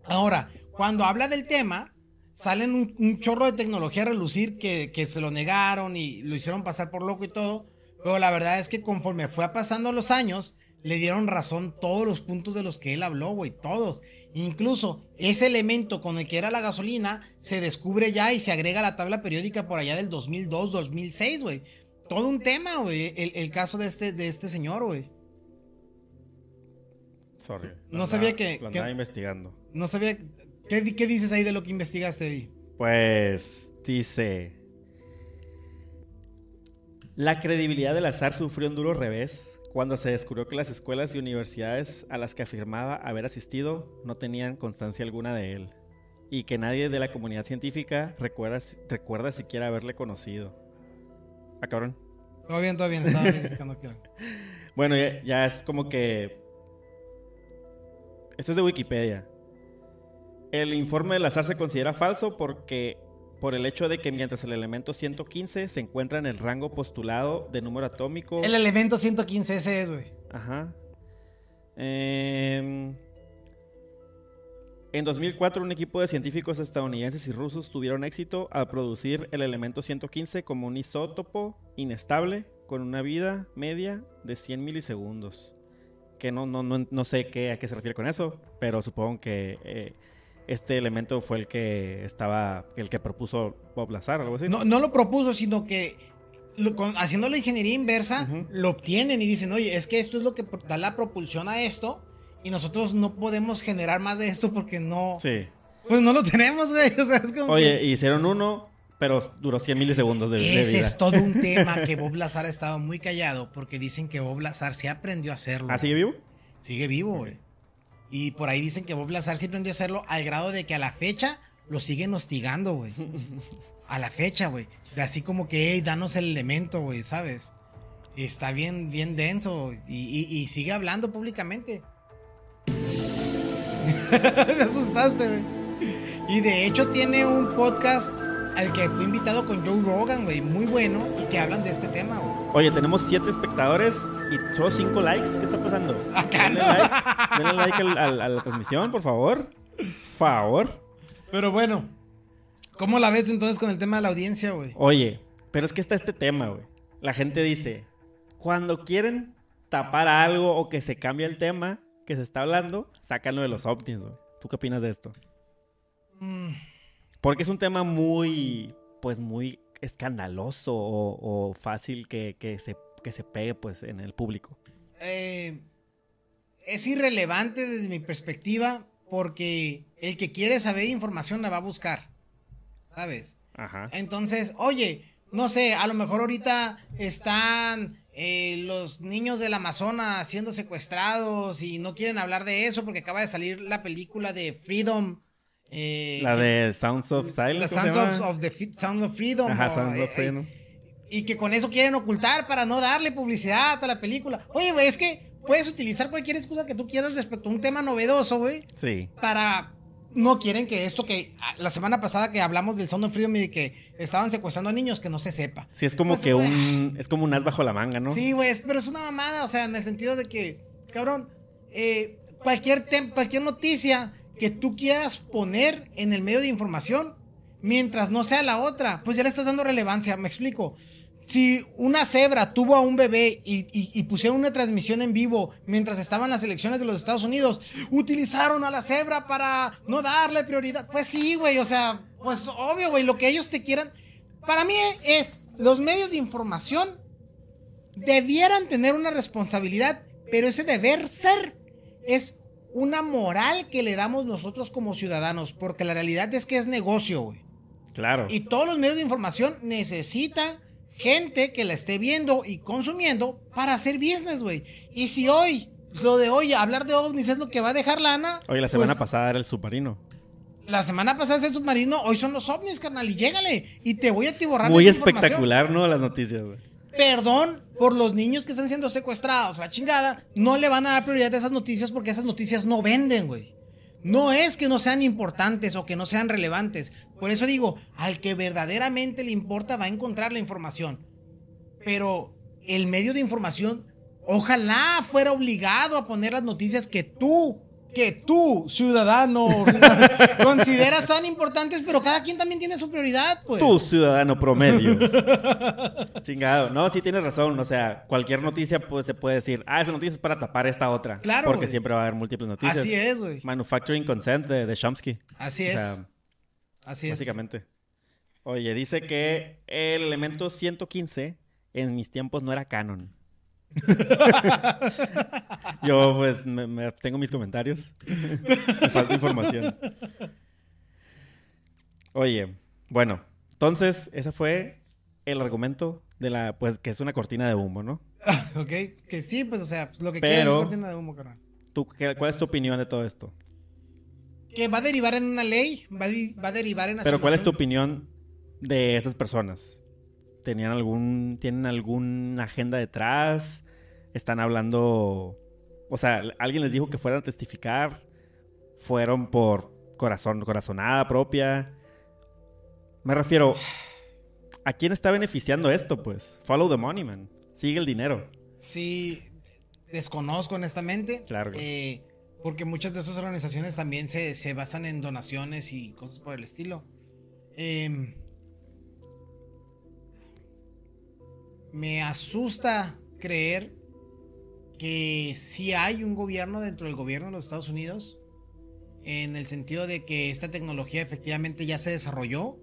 Speaker 2: Ahora, cuando habla del tema, salen un, chorro de tecnología a relucir que, que se lo negaron y lo hicieron pasar por loco y todo. Pero la verdad es que conforme fue pasando los años, le dieron razón todos los puntos de los que él habló, güey, todos. Incluso ese elemento con el que era la gasolina se descubre ya y se agrega a la tabla periódica por allá del 2002, 2006, güey. Todo un tema, güey, el, caso de este, de este señor, güey.
Speaker 1: Sorry.
Speaker 2: No sabía que...
Speaker 1: Lo andaba investigando.
Speaker 2: No sabía... ¿qué, ¿Qué dices ahí de lo que investigaste ahí?
Speaker 1: Pues dice... La credibilidad del azar sufrió un duro revés cuando se descubrió que las escuelas y universidades a las que afirmaba haber asistido no tenían constancia alguna de él y que nadie de la comunidad científica recuerda, recuerda siquiera haberle conocido. Ah, cabrón.
Speaker 2: Todo bien, todo bien. Estaba
Speaker 1: bueno, ya, ya es como que... Esto es de Wikipedia. El informe del azar se considera falso porque por el hecho de que mientras el elemento 115 se encuentra en el rango postulado de número atómico.
Speaker 2: El elemento 115 ese es, güey.
Speaker 1: Ajá. Em, en 2004 un equipo de científicos estadounidenses y rusos tuvieron éxito al producir el elemento 115 como un isótopo inestable con una vida media de 100 milisegundos. Que no, no, no, sé qué, a qué se refiere con eso, pero supongo que eh, este elemento fue el que estaba, el que propuso Bob Lazar, algo así.
Speaker 2: No, no lo propuso, sino que haciendo la ingeniería inversa, lo obtienen y dicen, oye, es que esto es lo que da la propulsión a esto y nosotros no podemos generar más de esto porque no...
Speaker 1: Sí.
Speaker 2: Pues no lo tenemos, güey. O sea, es como
Speaker 1: Oye, hicieron uno, pero duró 100 milisegundos de,
Speaker 2: Ese es todo un tema que Bob Lazar ha estado muy callado porque dicen que Bob Lazar se aprendió a hacerlo.
Speaker 1: ¿Ah, sigue vivo?
Speaker 2: Sigue vivo, güey. Y por ahí dicen que Bob Lazar sí aprendió a hacerlo al grado de que a la fecha lo siguen hostigando, güey. A la fecha, güey. De así como que, hey, danos el elemento, güey, ¿sabes? Está bien, bien denso y, sigue hablando públicamente. Me asustaste, güey. Y de hecho tiene un podcast al que fue invitado con Joe Rogan, güey, muy bueno, y que hablan de este tema, güey.
Speaker 1: Oye, tenemos siete espectadores y solo cinco likes. ¿Qué está pasando?
Speaker 2: Acá
Speaker 1: denle like, denle like a la transmisión, por favor. Favor.
Speaker 2: Pero bueno, ¿cómo la ves entonces con el tema de la audiencia, güey?
Speaker 1: Oye, pero es que está este tema, güey. La gente dice, cuando quieren tapar algo o que se cambie el tema que se está hablando, sácalo de los ovnis, güey. ¿Tú qué opinas de esto?
Speaker 2: Mm.
Speaker 1: Porque es un tema muy, pues muy escandaloso o, fácil que, se, que se pegue pues en el público?
Speaker 2: Eh, es irrelevante desde mi perspectiva porque el que quiere saber información la va a buscar, ¿sabes?
Speaker 1: Ajá.
Speaker 2: Entonces, oye, no sé, a lo mejor ahorita están eh, los niños del Amazonas siendo secuestrados y no quieren hablar de eso porque acaba de salir la película de Freedom
Speaker 1: eh, la de Sounds of Silence.
Speaker 2: Sounds of, the Sounds of Freedom.
Speaker 1: Ajá, Sounds of
Speaker 2: eh,
Speaker 1: Freedom.
Speaker 2: y que con eso quieren ocultar para no darle publicidad a la película. Oye, güey, es que puedes utilizar cualquier excusa que tú quieras respecto a un tema novedoso, güey.
Speaker 1: Sí.
Speaker 2: Para. No quieren que esto que. Ah, la semana pasada que hablamos del Sound of Freedom y de que estaban secuestrando a niños, que no se sepa.
Speaker 1: Sí, es como pues, que un. Es como un as bajo la manga, ¿no?
Speaker 2: Sí, güey, pero es una mamada, o sea, en el sentido de que, cabrón, eh, cualquier, cualquier noticia que tú quieras poner en el medio de información mientras no sea la otra, pues ya le estás dando relevancia. Me explico. Si una cebra tuvo a un bebé y, pusieron una transmisión en vivo mientras estaban las elecciones de los Estados Unidos, utilizaron a la cebra para no darle prioridad. Pues sí, güey, o sea, pues obvio, güey, lo que ellos te quieran. Para mí es, los medios de información debieran tener una responsabilidad, pero ese deber ser es una moral que le damos nosotros como ciudadanos, porque la realidad es que es negocio, güey.
Speaker 1: Claro.
Speaker 2: Y todos los medios de información necesitan gente que la esté viendo y consumiendo para hacer business, güey. Y si hoy, lo de hoy, hablar de ovnis es lo que va a dejar lana.
Speaker 1: Oye, la semana pues pasada era el submarino.
Speaker 2: La semana pasada es el submarino, hoy son los ovnis, carnal, y llégale. Y te voy a tiborrar
Speaker 1: Muy espectacular, ¿no? Las noticias, güey
Speaker 2: perdón por los niños que están siendo secuestrados, la chingada, no le van a dar prioridad a esas noticias porque esas noticias no venden, güey. No es que no sean importantes o que no sean relevantes. Por eso digo, al que verdaderamente le importa va a encontrar la información. Pero el medio de información, ojalá fuera obligado a poner las noticias que tú que tú, ciudadano, consideras tan importantes, pero cada quien también tiene su prioridad, pues.
Speaker 1: Tú, ciudadano promedio. Chingado. No, sí tienes razón. O sea, cualquier noticia pues, se puede decir, ah, esa noticia es para tapar esta otra.
Speaker 2: Claro.
Speaker 1: Porque siempre va a haber múltiples noticias.
Speaker 2: Así es, güey.
Speaker 1: Manufacturing Consent de, de Chomsky.
Speaker 2: Así es. Así es.
Speaker 1: Básicamente. Oye, dice que el elemento 115 en mis tiempos no era canon. Yo pues me, tengo mis comentarios. me falta información. Oye, bueno, entonces esa fue el argumento de la, pues, que es una cortina de humo, ¿no?
Speaker 2: ok, que sí, pues, o sea, pues, lo que quieras es cortina de humo, carnal.
Speaker 1: ¿tú, ¿Cuál es tu opinión de todo esto?
Speaker 2: Que va a derivar en una ley, va a, derivar en
Speaker 1: Pero ¿cuál es tu opinión de esas personas? ¿Tenían algún, tienen alguna agenda detrás? ¿Están hablando, o sea, alguien les dijo que fueran a testificar? ¿Fueron por corazón, corazonada propia? Me refiero, ¿a quién está beneficiando esto, pues? Follow the money, man. Sigue el dinero.
Speaker 2: Sí, desconozco honestamente.
Speaker 1: Claro.
Speaker 2: Eh, porque muchas de esas organizaciones también se, se, basan en donaciones y cosas por el estilo. Eh, me asusta creer que si hay un gobierno dentro del gobierno de los Estados Unidos, en el sentido de que esta tecnología efectivamente ya se desarrolló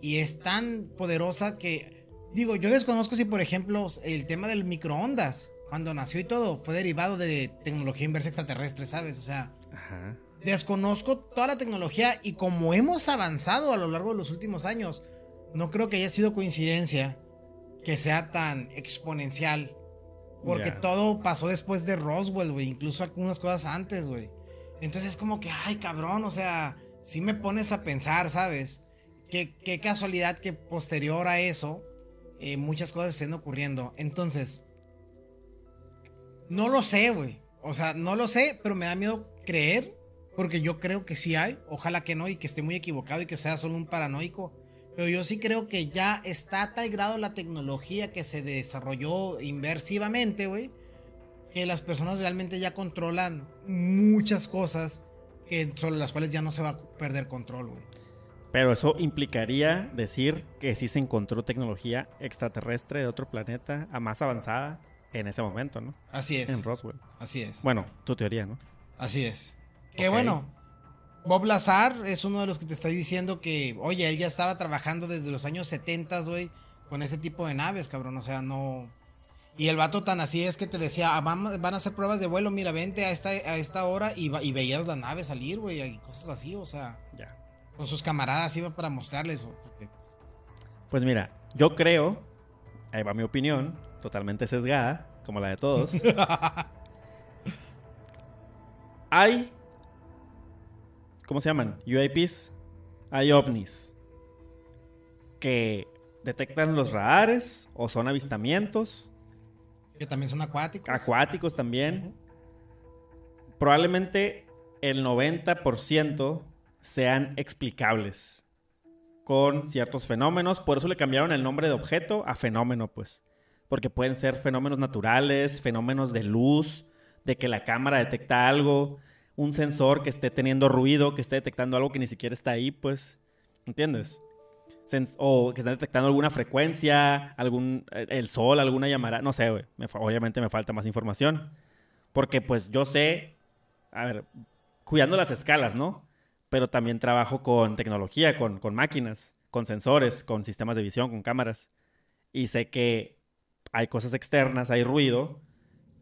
Speaker 2: y es tan poderosa que, digo, yo desconozco si por ejemplo el tema del microondas, cuando nació y todo, fue derivado de tecnología inversa extraterrestre, ¿sabes? O sea, desconozco toda la tecnología y como hemos avanzado a lo largo de los últimos años, no creo que haya sido coincidencia que sea tan exponencial. Porque todo pasó después de Roswell, güey. Incluso algunas cosas antes, güey. Entonces es como que, ay, cabrón, o sea, si me pones a pensar, ¿sabes? Qué, qué casualidad que posterior a eso eh, muchas cosas estén ocurriendo. Entonces, no lo sé, güey. O sea, no lo sé, pero me da miedo creer. Porque yo creo que sí hay. Ojalá que no y que esté muy equivocado y que sea solo un paranoico. Pero yo sí creo que ya está a tal grado la tecnología que se desarrolló inversivamente, güey, que las personas realmente ya controlan muchas cosas que sobre las cuales ya no se va a perder control, güey.
Speaker 1: Pero eso implicaría decir que sí se encontró tecnología extraterrestre de otro planeta a más avanzada en ese momento, ¿no?
Speaker 2: Así es.
Speaker 1: En Roswell.
Speaker 2: Así es.
Speaker 1: Bueno, tu teoría, ¿no?
Speaker 2: Así es. Que bueno, Bob Lazar es uno de los que te estoy diciendo que, oye, él ya estaba trabajando desde los años 70, güey, con ese tipo de naves, cabrón. O sea, no. Y el vato tan así es que te decía, ah, van, a hacer pruebas de vuelo, mira, vente a esta, a esta hora y, y veías la nave salir, güey, y cosas así, o sea.
Speaker 1: Ya.
Speaker 2: Con sus camaradas iba para mostrarles. Porque...
Speaker 1: Pues mira, yo creo, ahí va mi opinión, totalmente sesgada, como la de todos. Hay ¿cómo se llaman? UAPs. Hay ovnis que detectan los radares o son avistamientos.
Speaker 2: Que también son acuáticos.
Speaker 1: Acuáticos también. Probablemente el 90% sean explicables con ciertos fenómenos. Por eso le cambiaron el nombre de objeto a fenómeno, pues. Porque pueden ser fenómenos naturales, fenómenos de luz, de que la cámara detecta algo, un sensor que esté teniendo ruido, que esté detectando algo que ni siquiera está ahí, pues, ¿entiendes? o que esté detectando alguna frecuencia, algún, eh, el sol, alguna llamada, no sé, obviamente me falta más información. Porque pues yo sé, a ver, cuidando las escalas, ¿no? Pero también trabajo con tecnología, con, con máquinas, con sensores, con sistemas de visión, con cámaras. Y sé que hay cosas externas, hay ruido,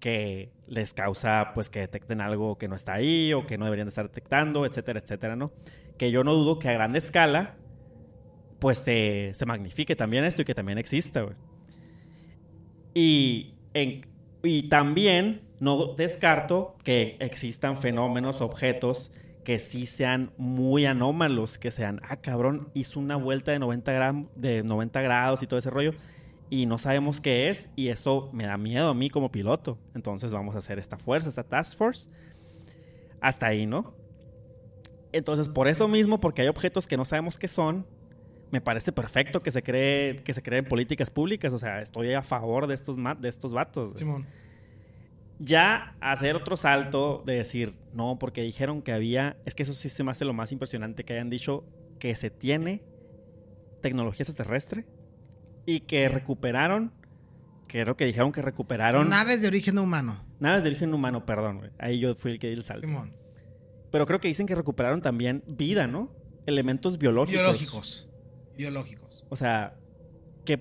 Speaker 1: que les causa pues que detecten algo que no está ahí o que no deberían de estar detectando, etcétera, etcétera, ¿no? Que yo no dudo que a gran escala pues se, se magnifique también esto y que también exista. Y, y también no descarto que existan fenómenos, objetos que sí sean muy anómalos, que sean, ah, cabrón, hizo una vuelta de 90, de 90 grados y todo ese rollo y no sabemos qué es y eso me da miedo a mí como piloto. Entonces vamos a hacer esta fuerza, esta task force. Hasta ahí, ¿no? Entonces, por eso mismo, porque hay objetos que no sabemos qué son, me parece perfecto que se cree que se creen políticas públicas, o sea, estoy a favor de estos de estos vatos.
Speaker 2: Simón.
Speaker 1: Ya hacer otro salto de decir, no, porque dijeron que había, es que eso sí se me hace lo más impresionante que hayan dicho que se tiene tecnología extraterrestre y que recuperaron, creo que dijeron que recuperaron...
Speaker 2: Naves de origen humano.
Speaker 1: Naves de origen humano, perdón, güey. Ahí yo fui el que di el salto. Simón. Pero creo que dicen que recuperaron también vida, ¿no? Elementos biológicos.
Speaker 2: Biológicos. Biológicos.
Speaker 1: O sea, que,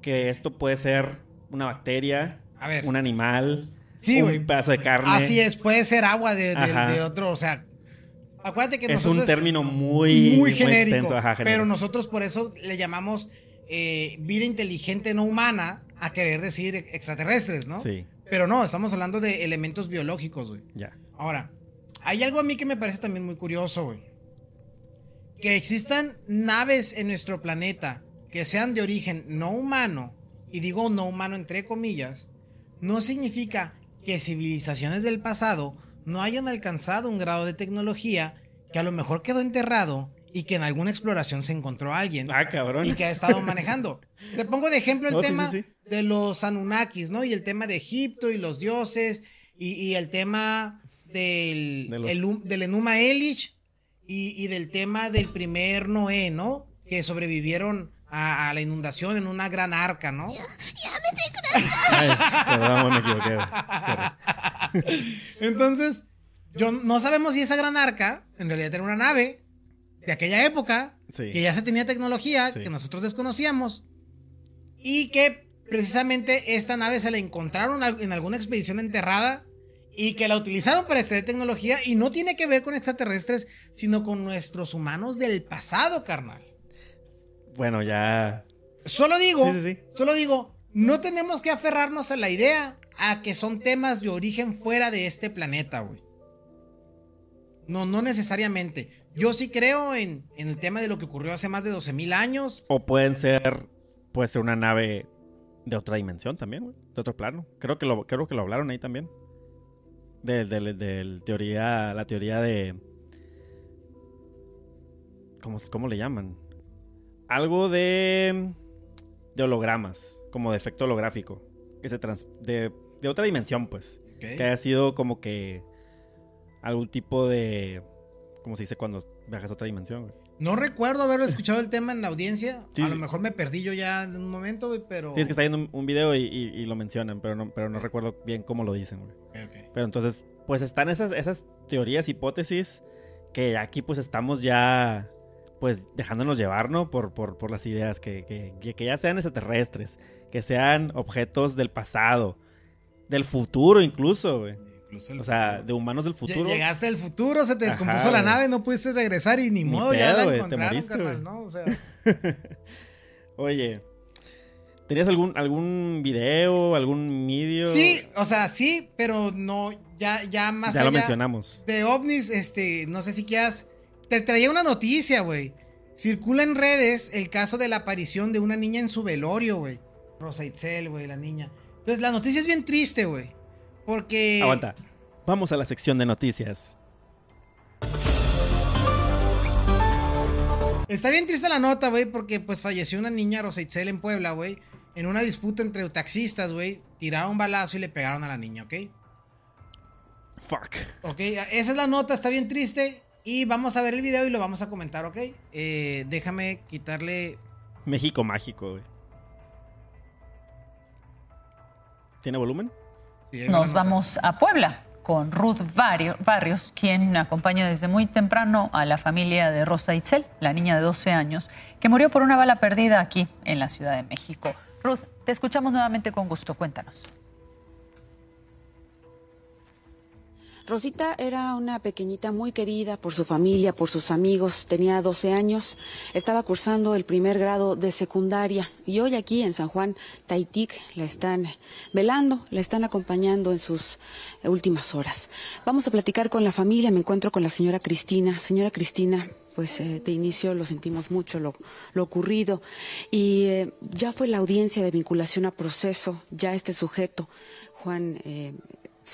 Speaker 1: que esto puede ser una bacteria, A ver. un animal,
Speaker 2: sí,
Speaker 1: un pedazo de carne.
Speaker 2: Así es, puede ser agua de, otro, o sea, Acuérdate que
Speaker 1: es un término muy,
Speaker 2: muy genérico, Pero nosotros por eso le llamamos eh, vida inteligente no humana a querer decir extraterrestres, ¿no?
Speaker 1: Sí.
Speaker 2: Pero no, estamos hablando de elementos biológicos, güey.
Speaker 1: Ya.
Speaker 2: Ahora, hay algo a mí que me parece también muy curioso, güey. Que existan naves en nuestro planeta que sean de origen no humano, y digo no humano entre comillas, no significa que civilizaciones del pasado no hayan alcanzado un grado de tecnología que a lo mejor quedó enterrado y que en alguna exploración se encontró alguien.
Speaker 1: Ah, cabrón.
Speaker 2: Y que ha estado manejando. Te pongo de ejemplo el
Speaker 1: No,
Speaker 2: tema
Speaker 1: sí, sí.
Speaker 2: de los Anunnakis, ¿no? Y el tema de Egipto y los dioses y, y el tema del,
Speaker 1: De los-
Speaker 2: el del Enuma Elish y, y del tema del primer Noé, ¿no? Que sobrevivieron a, a la inundación en una gran arca, ¿no?
Speaker 1: Ay, perdón, me equivoqué. güey. Sorry.
Speaker 2: Entonces, yo no sabemos si esa gran arca en realidad era una nave de aquella época,
Speaker 1: Sí.
Speaker 2: que ya se tenía tecnología,
Speaker 1: Sí.
Speaker 2: que nosotros desconocíamos, y que precisamente esta nave se la encontraron en alguna expedición enterrada y que la utilizaron para extraer tecnología y no tiene que ver con extraterrestres, sino con nuestros humanos del pasado, carnal.
Speaker 1: Bueno, ya.
Speaker 2: Solo digo,
Speaker 1: sí.
Speaker 2: solo digo, no tenemos que aferrarnos a la idea a que son temas de origen fuera de este planeta, güey. No, no necesariamente. Yo sí creo en, en el tema de lo que ocurrió hace más de 12.000 años.
Speaker 1: O pueden ser. Puede ser una nave de otra dimensión también, güey. De otro plano. Creo que lo, creo que lo hablaron ahí también. De, de- de teoría. La teoría de. ¿Cómo, cómo le llaman? Algo de. De hologramas. Como de efecto holográfico. Que se trans. De, de otra dimensión, pues. Que haya sido como que. Algún tipo de. ¿Cómo se dice cuando viajas a otra dimensión, güey?
Speaker 2: No recuerdo haber escuchado el tema en la audiencia.
Speaker 1: Sí,
Speaker 2: a lo mejor me perdí yo ya en un momento, güey, pero...
Speaker 1: Sí, es que está viendo un, un video y, y- y lo mencionan, pero no, pero no recuerdo bien cómo lo dicen, güey.
Speaker 2: Ok, ok.
Speaker 1: Pero entonces, pues están esas, esas teorías, hipótesis, que aquí pues estamos ya, pues dejándonos llevar, ¿no? Por, por, por las ideas, que, que, que- que ya sean extraterrestres, que sean objetos del pasado, del futuro incluso, güey.
Speaker 2: Incluso el
Speaker 1: O sea,
Speaker 2: futuro.
Speaker 1: de humanos del futuro.
Speaker 2: Llegaste al futuro, se te
Speaker 1: Ajá,
Speaker 2: descompuso la nave, no pudiste regresar y ni,
Speaker 1: Ni
Speaker 2: modo, ya la
Speaker 1: te
Speaker 2: encontraron,
Speaker 1: moriste,
Speaker 2: carnal. ¿no? O sea,
Speaker 1: Oye, ¿tenías algún, algún video, algún medio?
Speaker 2: sí, o sea, sí, pero no, ya, ya más
Speaker 1: Ya
Speaker 2: allá
Speaker 1: lo mencionamos.
Speaker 2: de ovnis, este, no sé si quieras, te traía una noticia, güey. Circula en redes el caso de la aparición de una niña en su velorio, güey. Rosa Itzel, güey, la niña. Entonces, la noticia es bien triste, güey. Porque...
Speaker 1: Aguanta. Vamos a la sección de noticias.
Speaker 2: Está bien triste la nota, güey, porque pues falleció una niña Rosa Itzel en Puebla, güey. En una disputa entre taxistas, güey. Tiraron un balazo y le pegaron a la niña, ¿ok?
Speaker 1: Fuck.
Speaker 2: Ok, esa es la nota, está bien triste. Y vamos a ver el video y lo vamos a comentar, ¿ok? Eh, déjame quitarle...
Speaker 1: México mágico, güey. ¿Tiene volumen?
Speaker 4: Nos vamos a Puebla con Ruth Barrio- Barrios, quien acompaña desde muy temprano a la familia de Rosa Itzel, la niña de 12 años, que murió por una bala perdida aquí en la Ciudad de México. Ruth, te escuchamos nuevamente con gusto. Cuéntanos.
Speaker 5: Rosita era una pequeñita muy querida por su familia, por sus amigos. Tenía 12 años, estaba cursando el primer grado de secundaria y hoy aquí en San Juan, Taitic, la están velando, la están acompañando en sus últimas horas. Vamos a platicar con la familia, me encuentro con la señora Cristina. Señora Cristina, pues eh, de inicio lo sentimos mucho, lo, ocurrido. Y eh, ya fue la audiencia de vinculación a proceso, ya este sujeto, Juan... eh,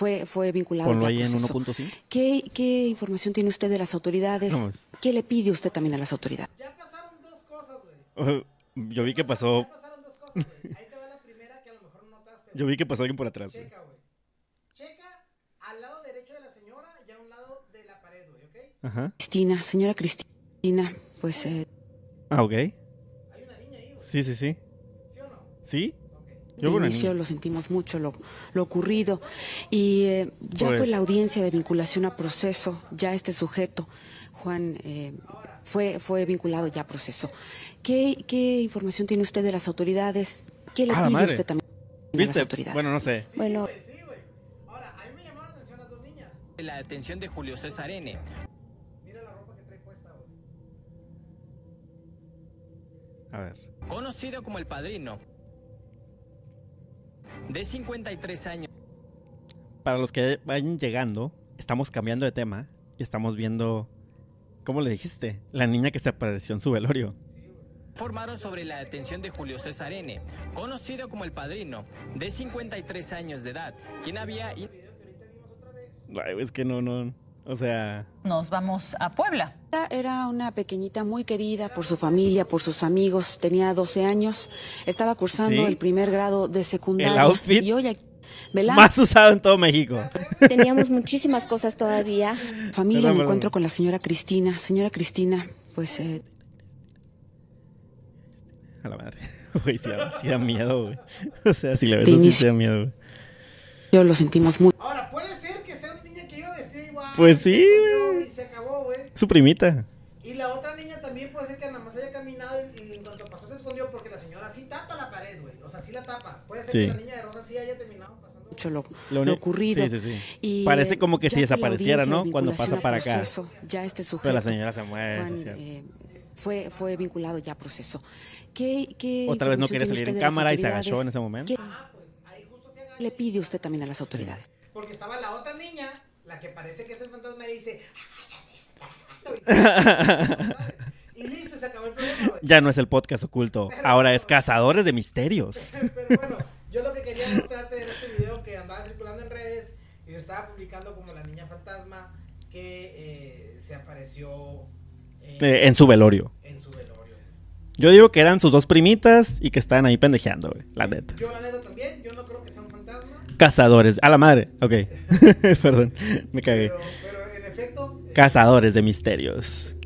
Speaker 5: fue, fue vinculado
Speaker 1: Ponlo ahí en
Speaker 5: proceso.
Speaker 1: 1.5.
Speaker 5: ¿Qué, ¿Qué información tiene usted de las autoridades?
Speaker 1: No, es-
Speaker 5: ¿Qué le pide usted también a las autoridades?
Speaker 2: Ya pasaron dos cosas, güey.
Speaker 1: Yo vi que pasó.
Speaker 2: Ya pasaron dos cosas, güey. Ahí te va la primera que a lo mejor no notaste.
Speaker 1: Yo vi que pasó alguien por atrás. güey.
Speaker 2: Checa, güey. Checa al lado derecho de la señora y a un lado de la pared, güey, ¿ok?
Speaker 1: Ajá.
Speaker 5: Cristina, señora Cristina, pues eh,
Speaker 1: Ah, ok.
Speaker 2: Hay una niña ahí, güey.
Speaker 1: Sí, sí, sí.
Speaker 2: ¿Sí o no?
Speaker 1: ¿Sí?
Speaker 5: De inicio lo sentimos mucho, lo, lo ocurrido. Y eh, ya
Speaker 1: Pues-
Speaker 5: fue la audiencia de vinculación a proceso, ya este sujeto, Juan, eh, fue, fue vinculado ya a proceso. ¿Qué, ¿Qué información tiene usted de las autoridades? ¿Qué le
Speaker 1: ¡A la
Speaker 5: pide
Speaker 1: madre!
Speaker 5: usted también a las
Speaker 1: ¿Viste?
Speaker 5: autoridades?
Speaker 1: Bueno, no sé.
Speaker 5: Bueno,
Speaker 2: Sí, güey. Ahora, a mí me llamaron la atención las dos niñas.
Speaker 6: La detención de Julio César N.
Speaker 2: Mira la ropa que trae puesta, güey.
Speaker 1: A ver.
Speaker 6: conocido como el padrino, de 53 años.
Speaker 1: Para los que vayan llegando, estamos cambiando de tema y estamos viendo, ¿cómo le dijiste? La niña que se apareció en su velorio.
Speaker 6: Informaron sobre la detención de Julio César N., conocido como el padrino, de 53 años de edad, quien había...
Speaker 1: Ay, es que no, no. O sea,
Speaker 4: Nos vamos a Puebla.
Speaker 5: Era una pequeñita muy querida por su familia, por sus amigos. Tenía 12 años. Estaba cursando
Speaker 1: Sí.
Speaker 5: el primer grado de secundaria.
Speaker 1: El outfit
Speaker 5: Y hoy aquí,
Speaker 1: más usado en todo México.
Speaker 7: Teníamos muchísimas cosas todavía.
Speaker 5: familia,
Speaker 1: Perdón,
Speaker 5: me
Speaker 1: perdón.
Speaker 5: encuentro con la señora Cristina. Señora Cristina, pues eh,
Speaker 1: A la madre. Güey, sí, da- sí da miedo, güey. O sea, si le ves así, sí da miedo, güey.
Speaker 5: yo lo sentimos muy.
Speaker 2: Ahora, puede ser que sea una niña que iba vestida igual.
Speaker 1: Pues sí, güey.
Speaker 2: Y se acabó, güey.
Speaker 1: Su primita.
Speaker 2: Y la otra niña también puede ser que nada más haya caminado y, y en cuanto pasó se escondió porque la señora sí tapa la pared, güey. O sea, sí la tapa. Puede ser
Speaker 1: Sí.
Speaker 2: que la niña de rosa sí haya terminado pasando.
Speaker 5: mucho lo,
Speaker 1: Lo
Speaker 5: lo ocurrido.
Speaker 1: Sí, sí, sí.
Speaker 5: Y,
Speaker 1: Parece como que si desapareciera, ¿no? Cuando pasa para acá.
Speaker 5: proceso, ya este sujeto.
Speaker 1: Pero la señora se mueve,
Speaker 5: Juan, eh, fue, fue vinculado ya a proceso. ¿Qué, qué
Speaker 1: Otra vez no quería salir en cámara y se agachó en ese momento.
Speaker 5: ¿Qué le pide usted también a las autoridades?
Speaker 2: Porque estaba la otra niña, la que parece que es el fantasma, y dice. Y listo, se acabó el problema, güey.
Speaker 1: Ya no es el podcast oculto. Ahora es Cazadores de Misterios.
Speaker 2: Pero bueno, yo lo que quería mostrarte en este video que andaba circulando en redes y se estaba publicando como la niña fantasma que eh, se apareció en,
Speaker 1: Eh, en su velorio.
Speaker 2: en su velorio.
Speaker 1: Yo digo que eran sus dos primitas y que estaban ahí pendejeando, güey. La neta.
Speaker 2: Yo la neta también, yo no creo que
Speaker 1: Cazadores. A la madre. Ok. Perdón. Me cagué.
Speaker 2: pero, pero en efecto... eh,
Speaker 1: Cazadores de Misterios.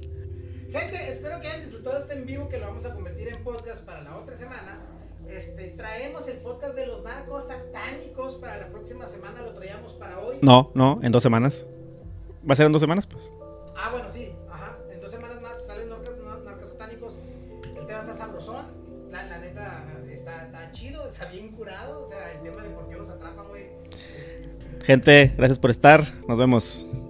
Speaker 2: Gente, espero que hayan disfrutado este en vivo que lo vamos a convertir en podcast para la otra semana. Este, traemos el podcast de los narcos satánicos para la próxima semana, lo traíamos para hoy.
Speaker 1: No, no, en dos semanas. ¿Va a ser en dos semanas? Pues. Gente, gracias por estar. Nos vemos.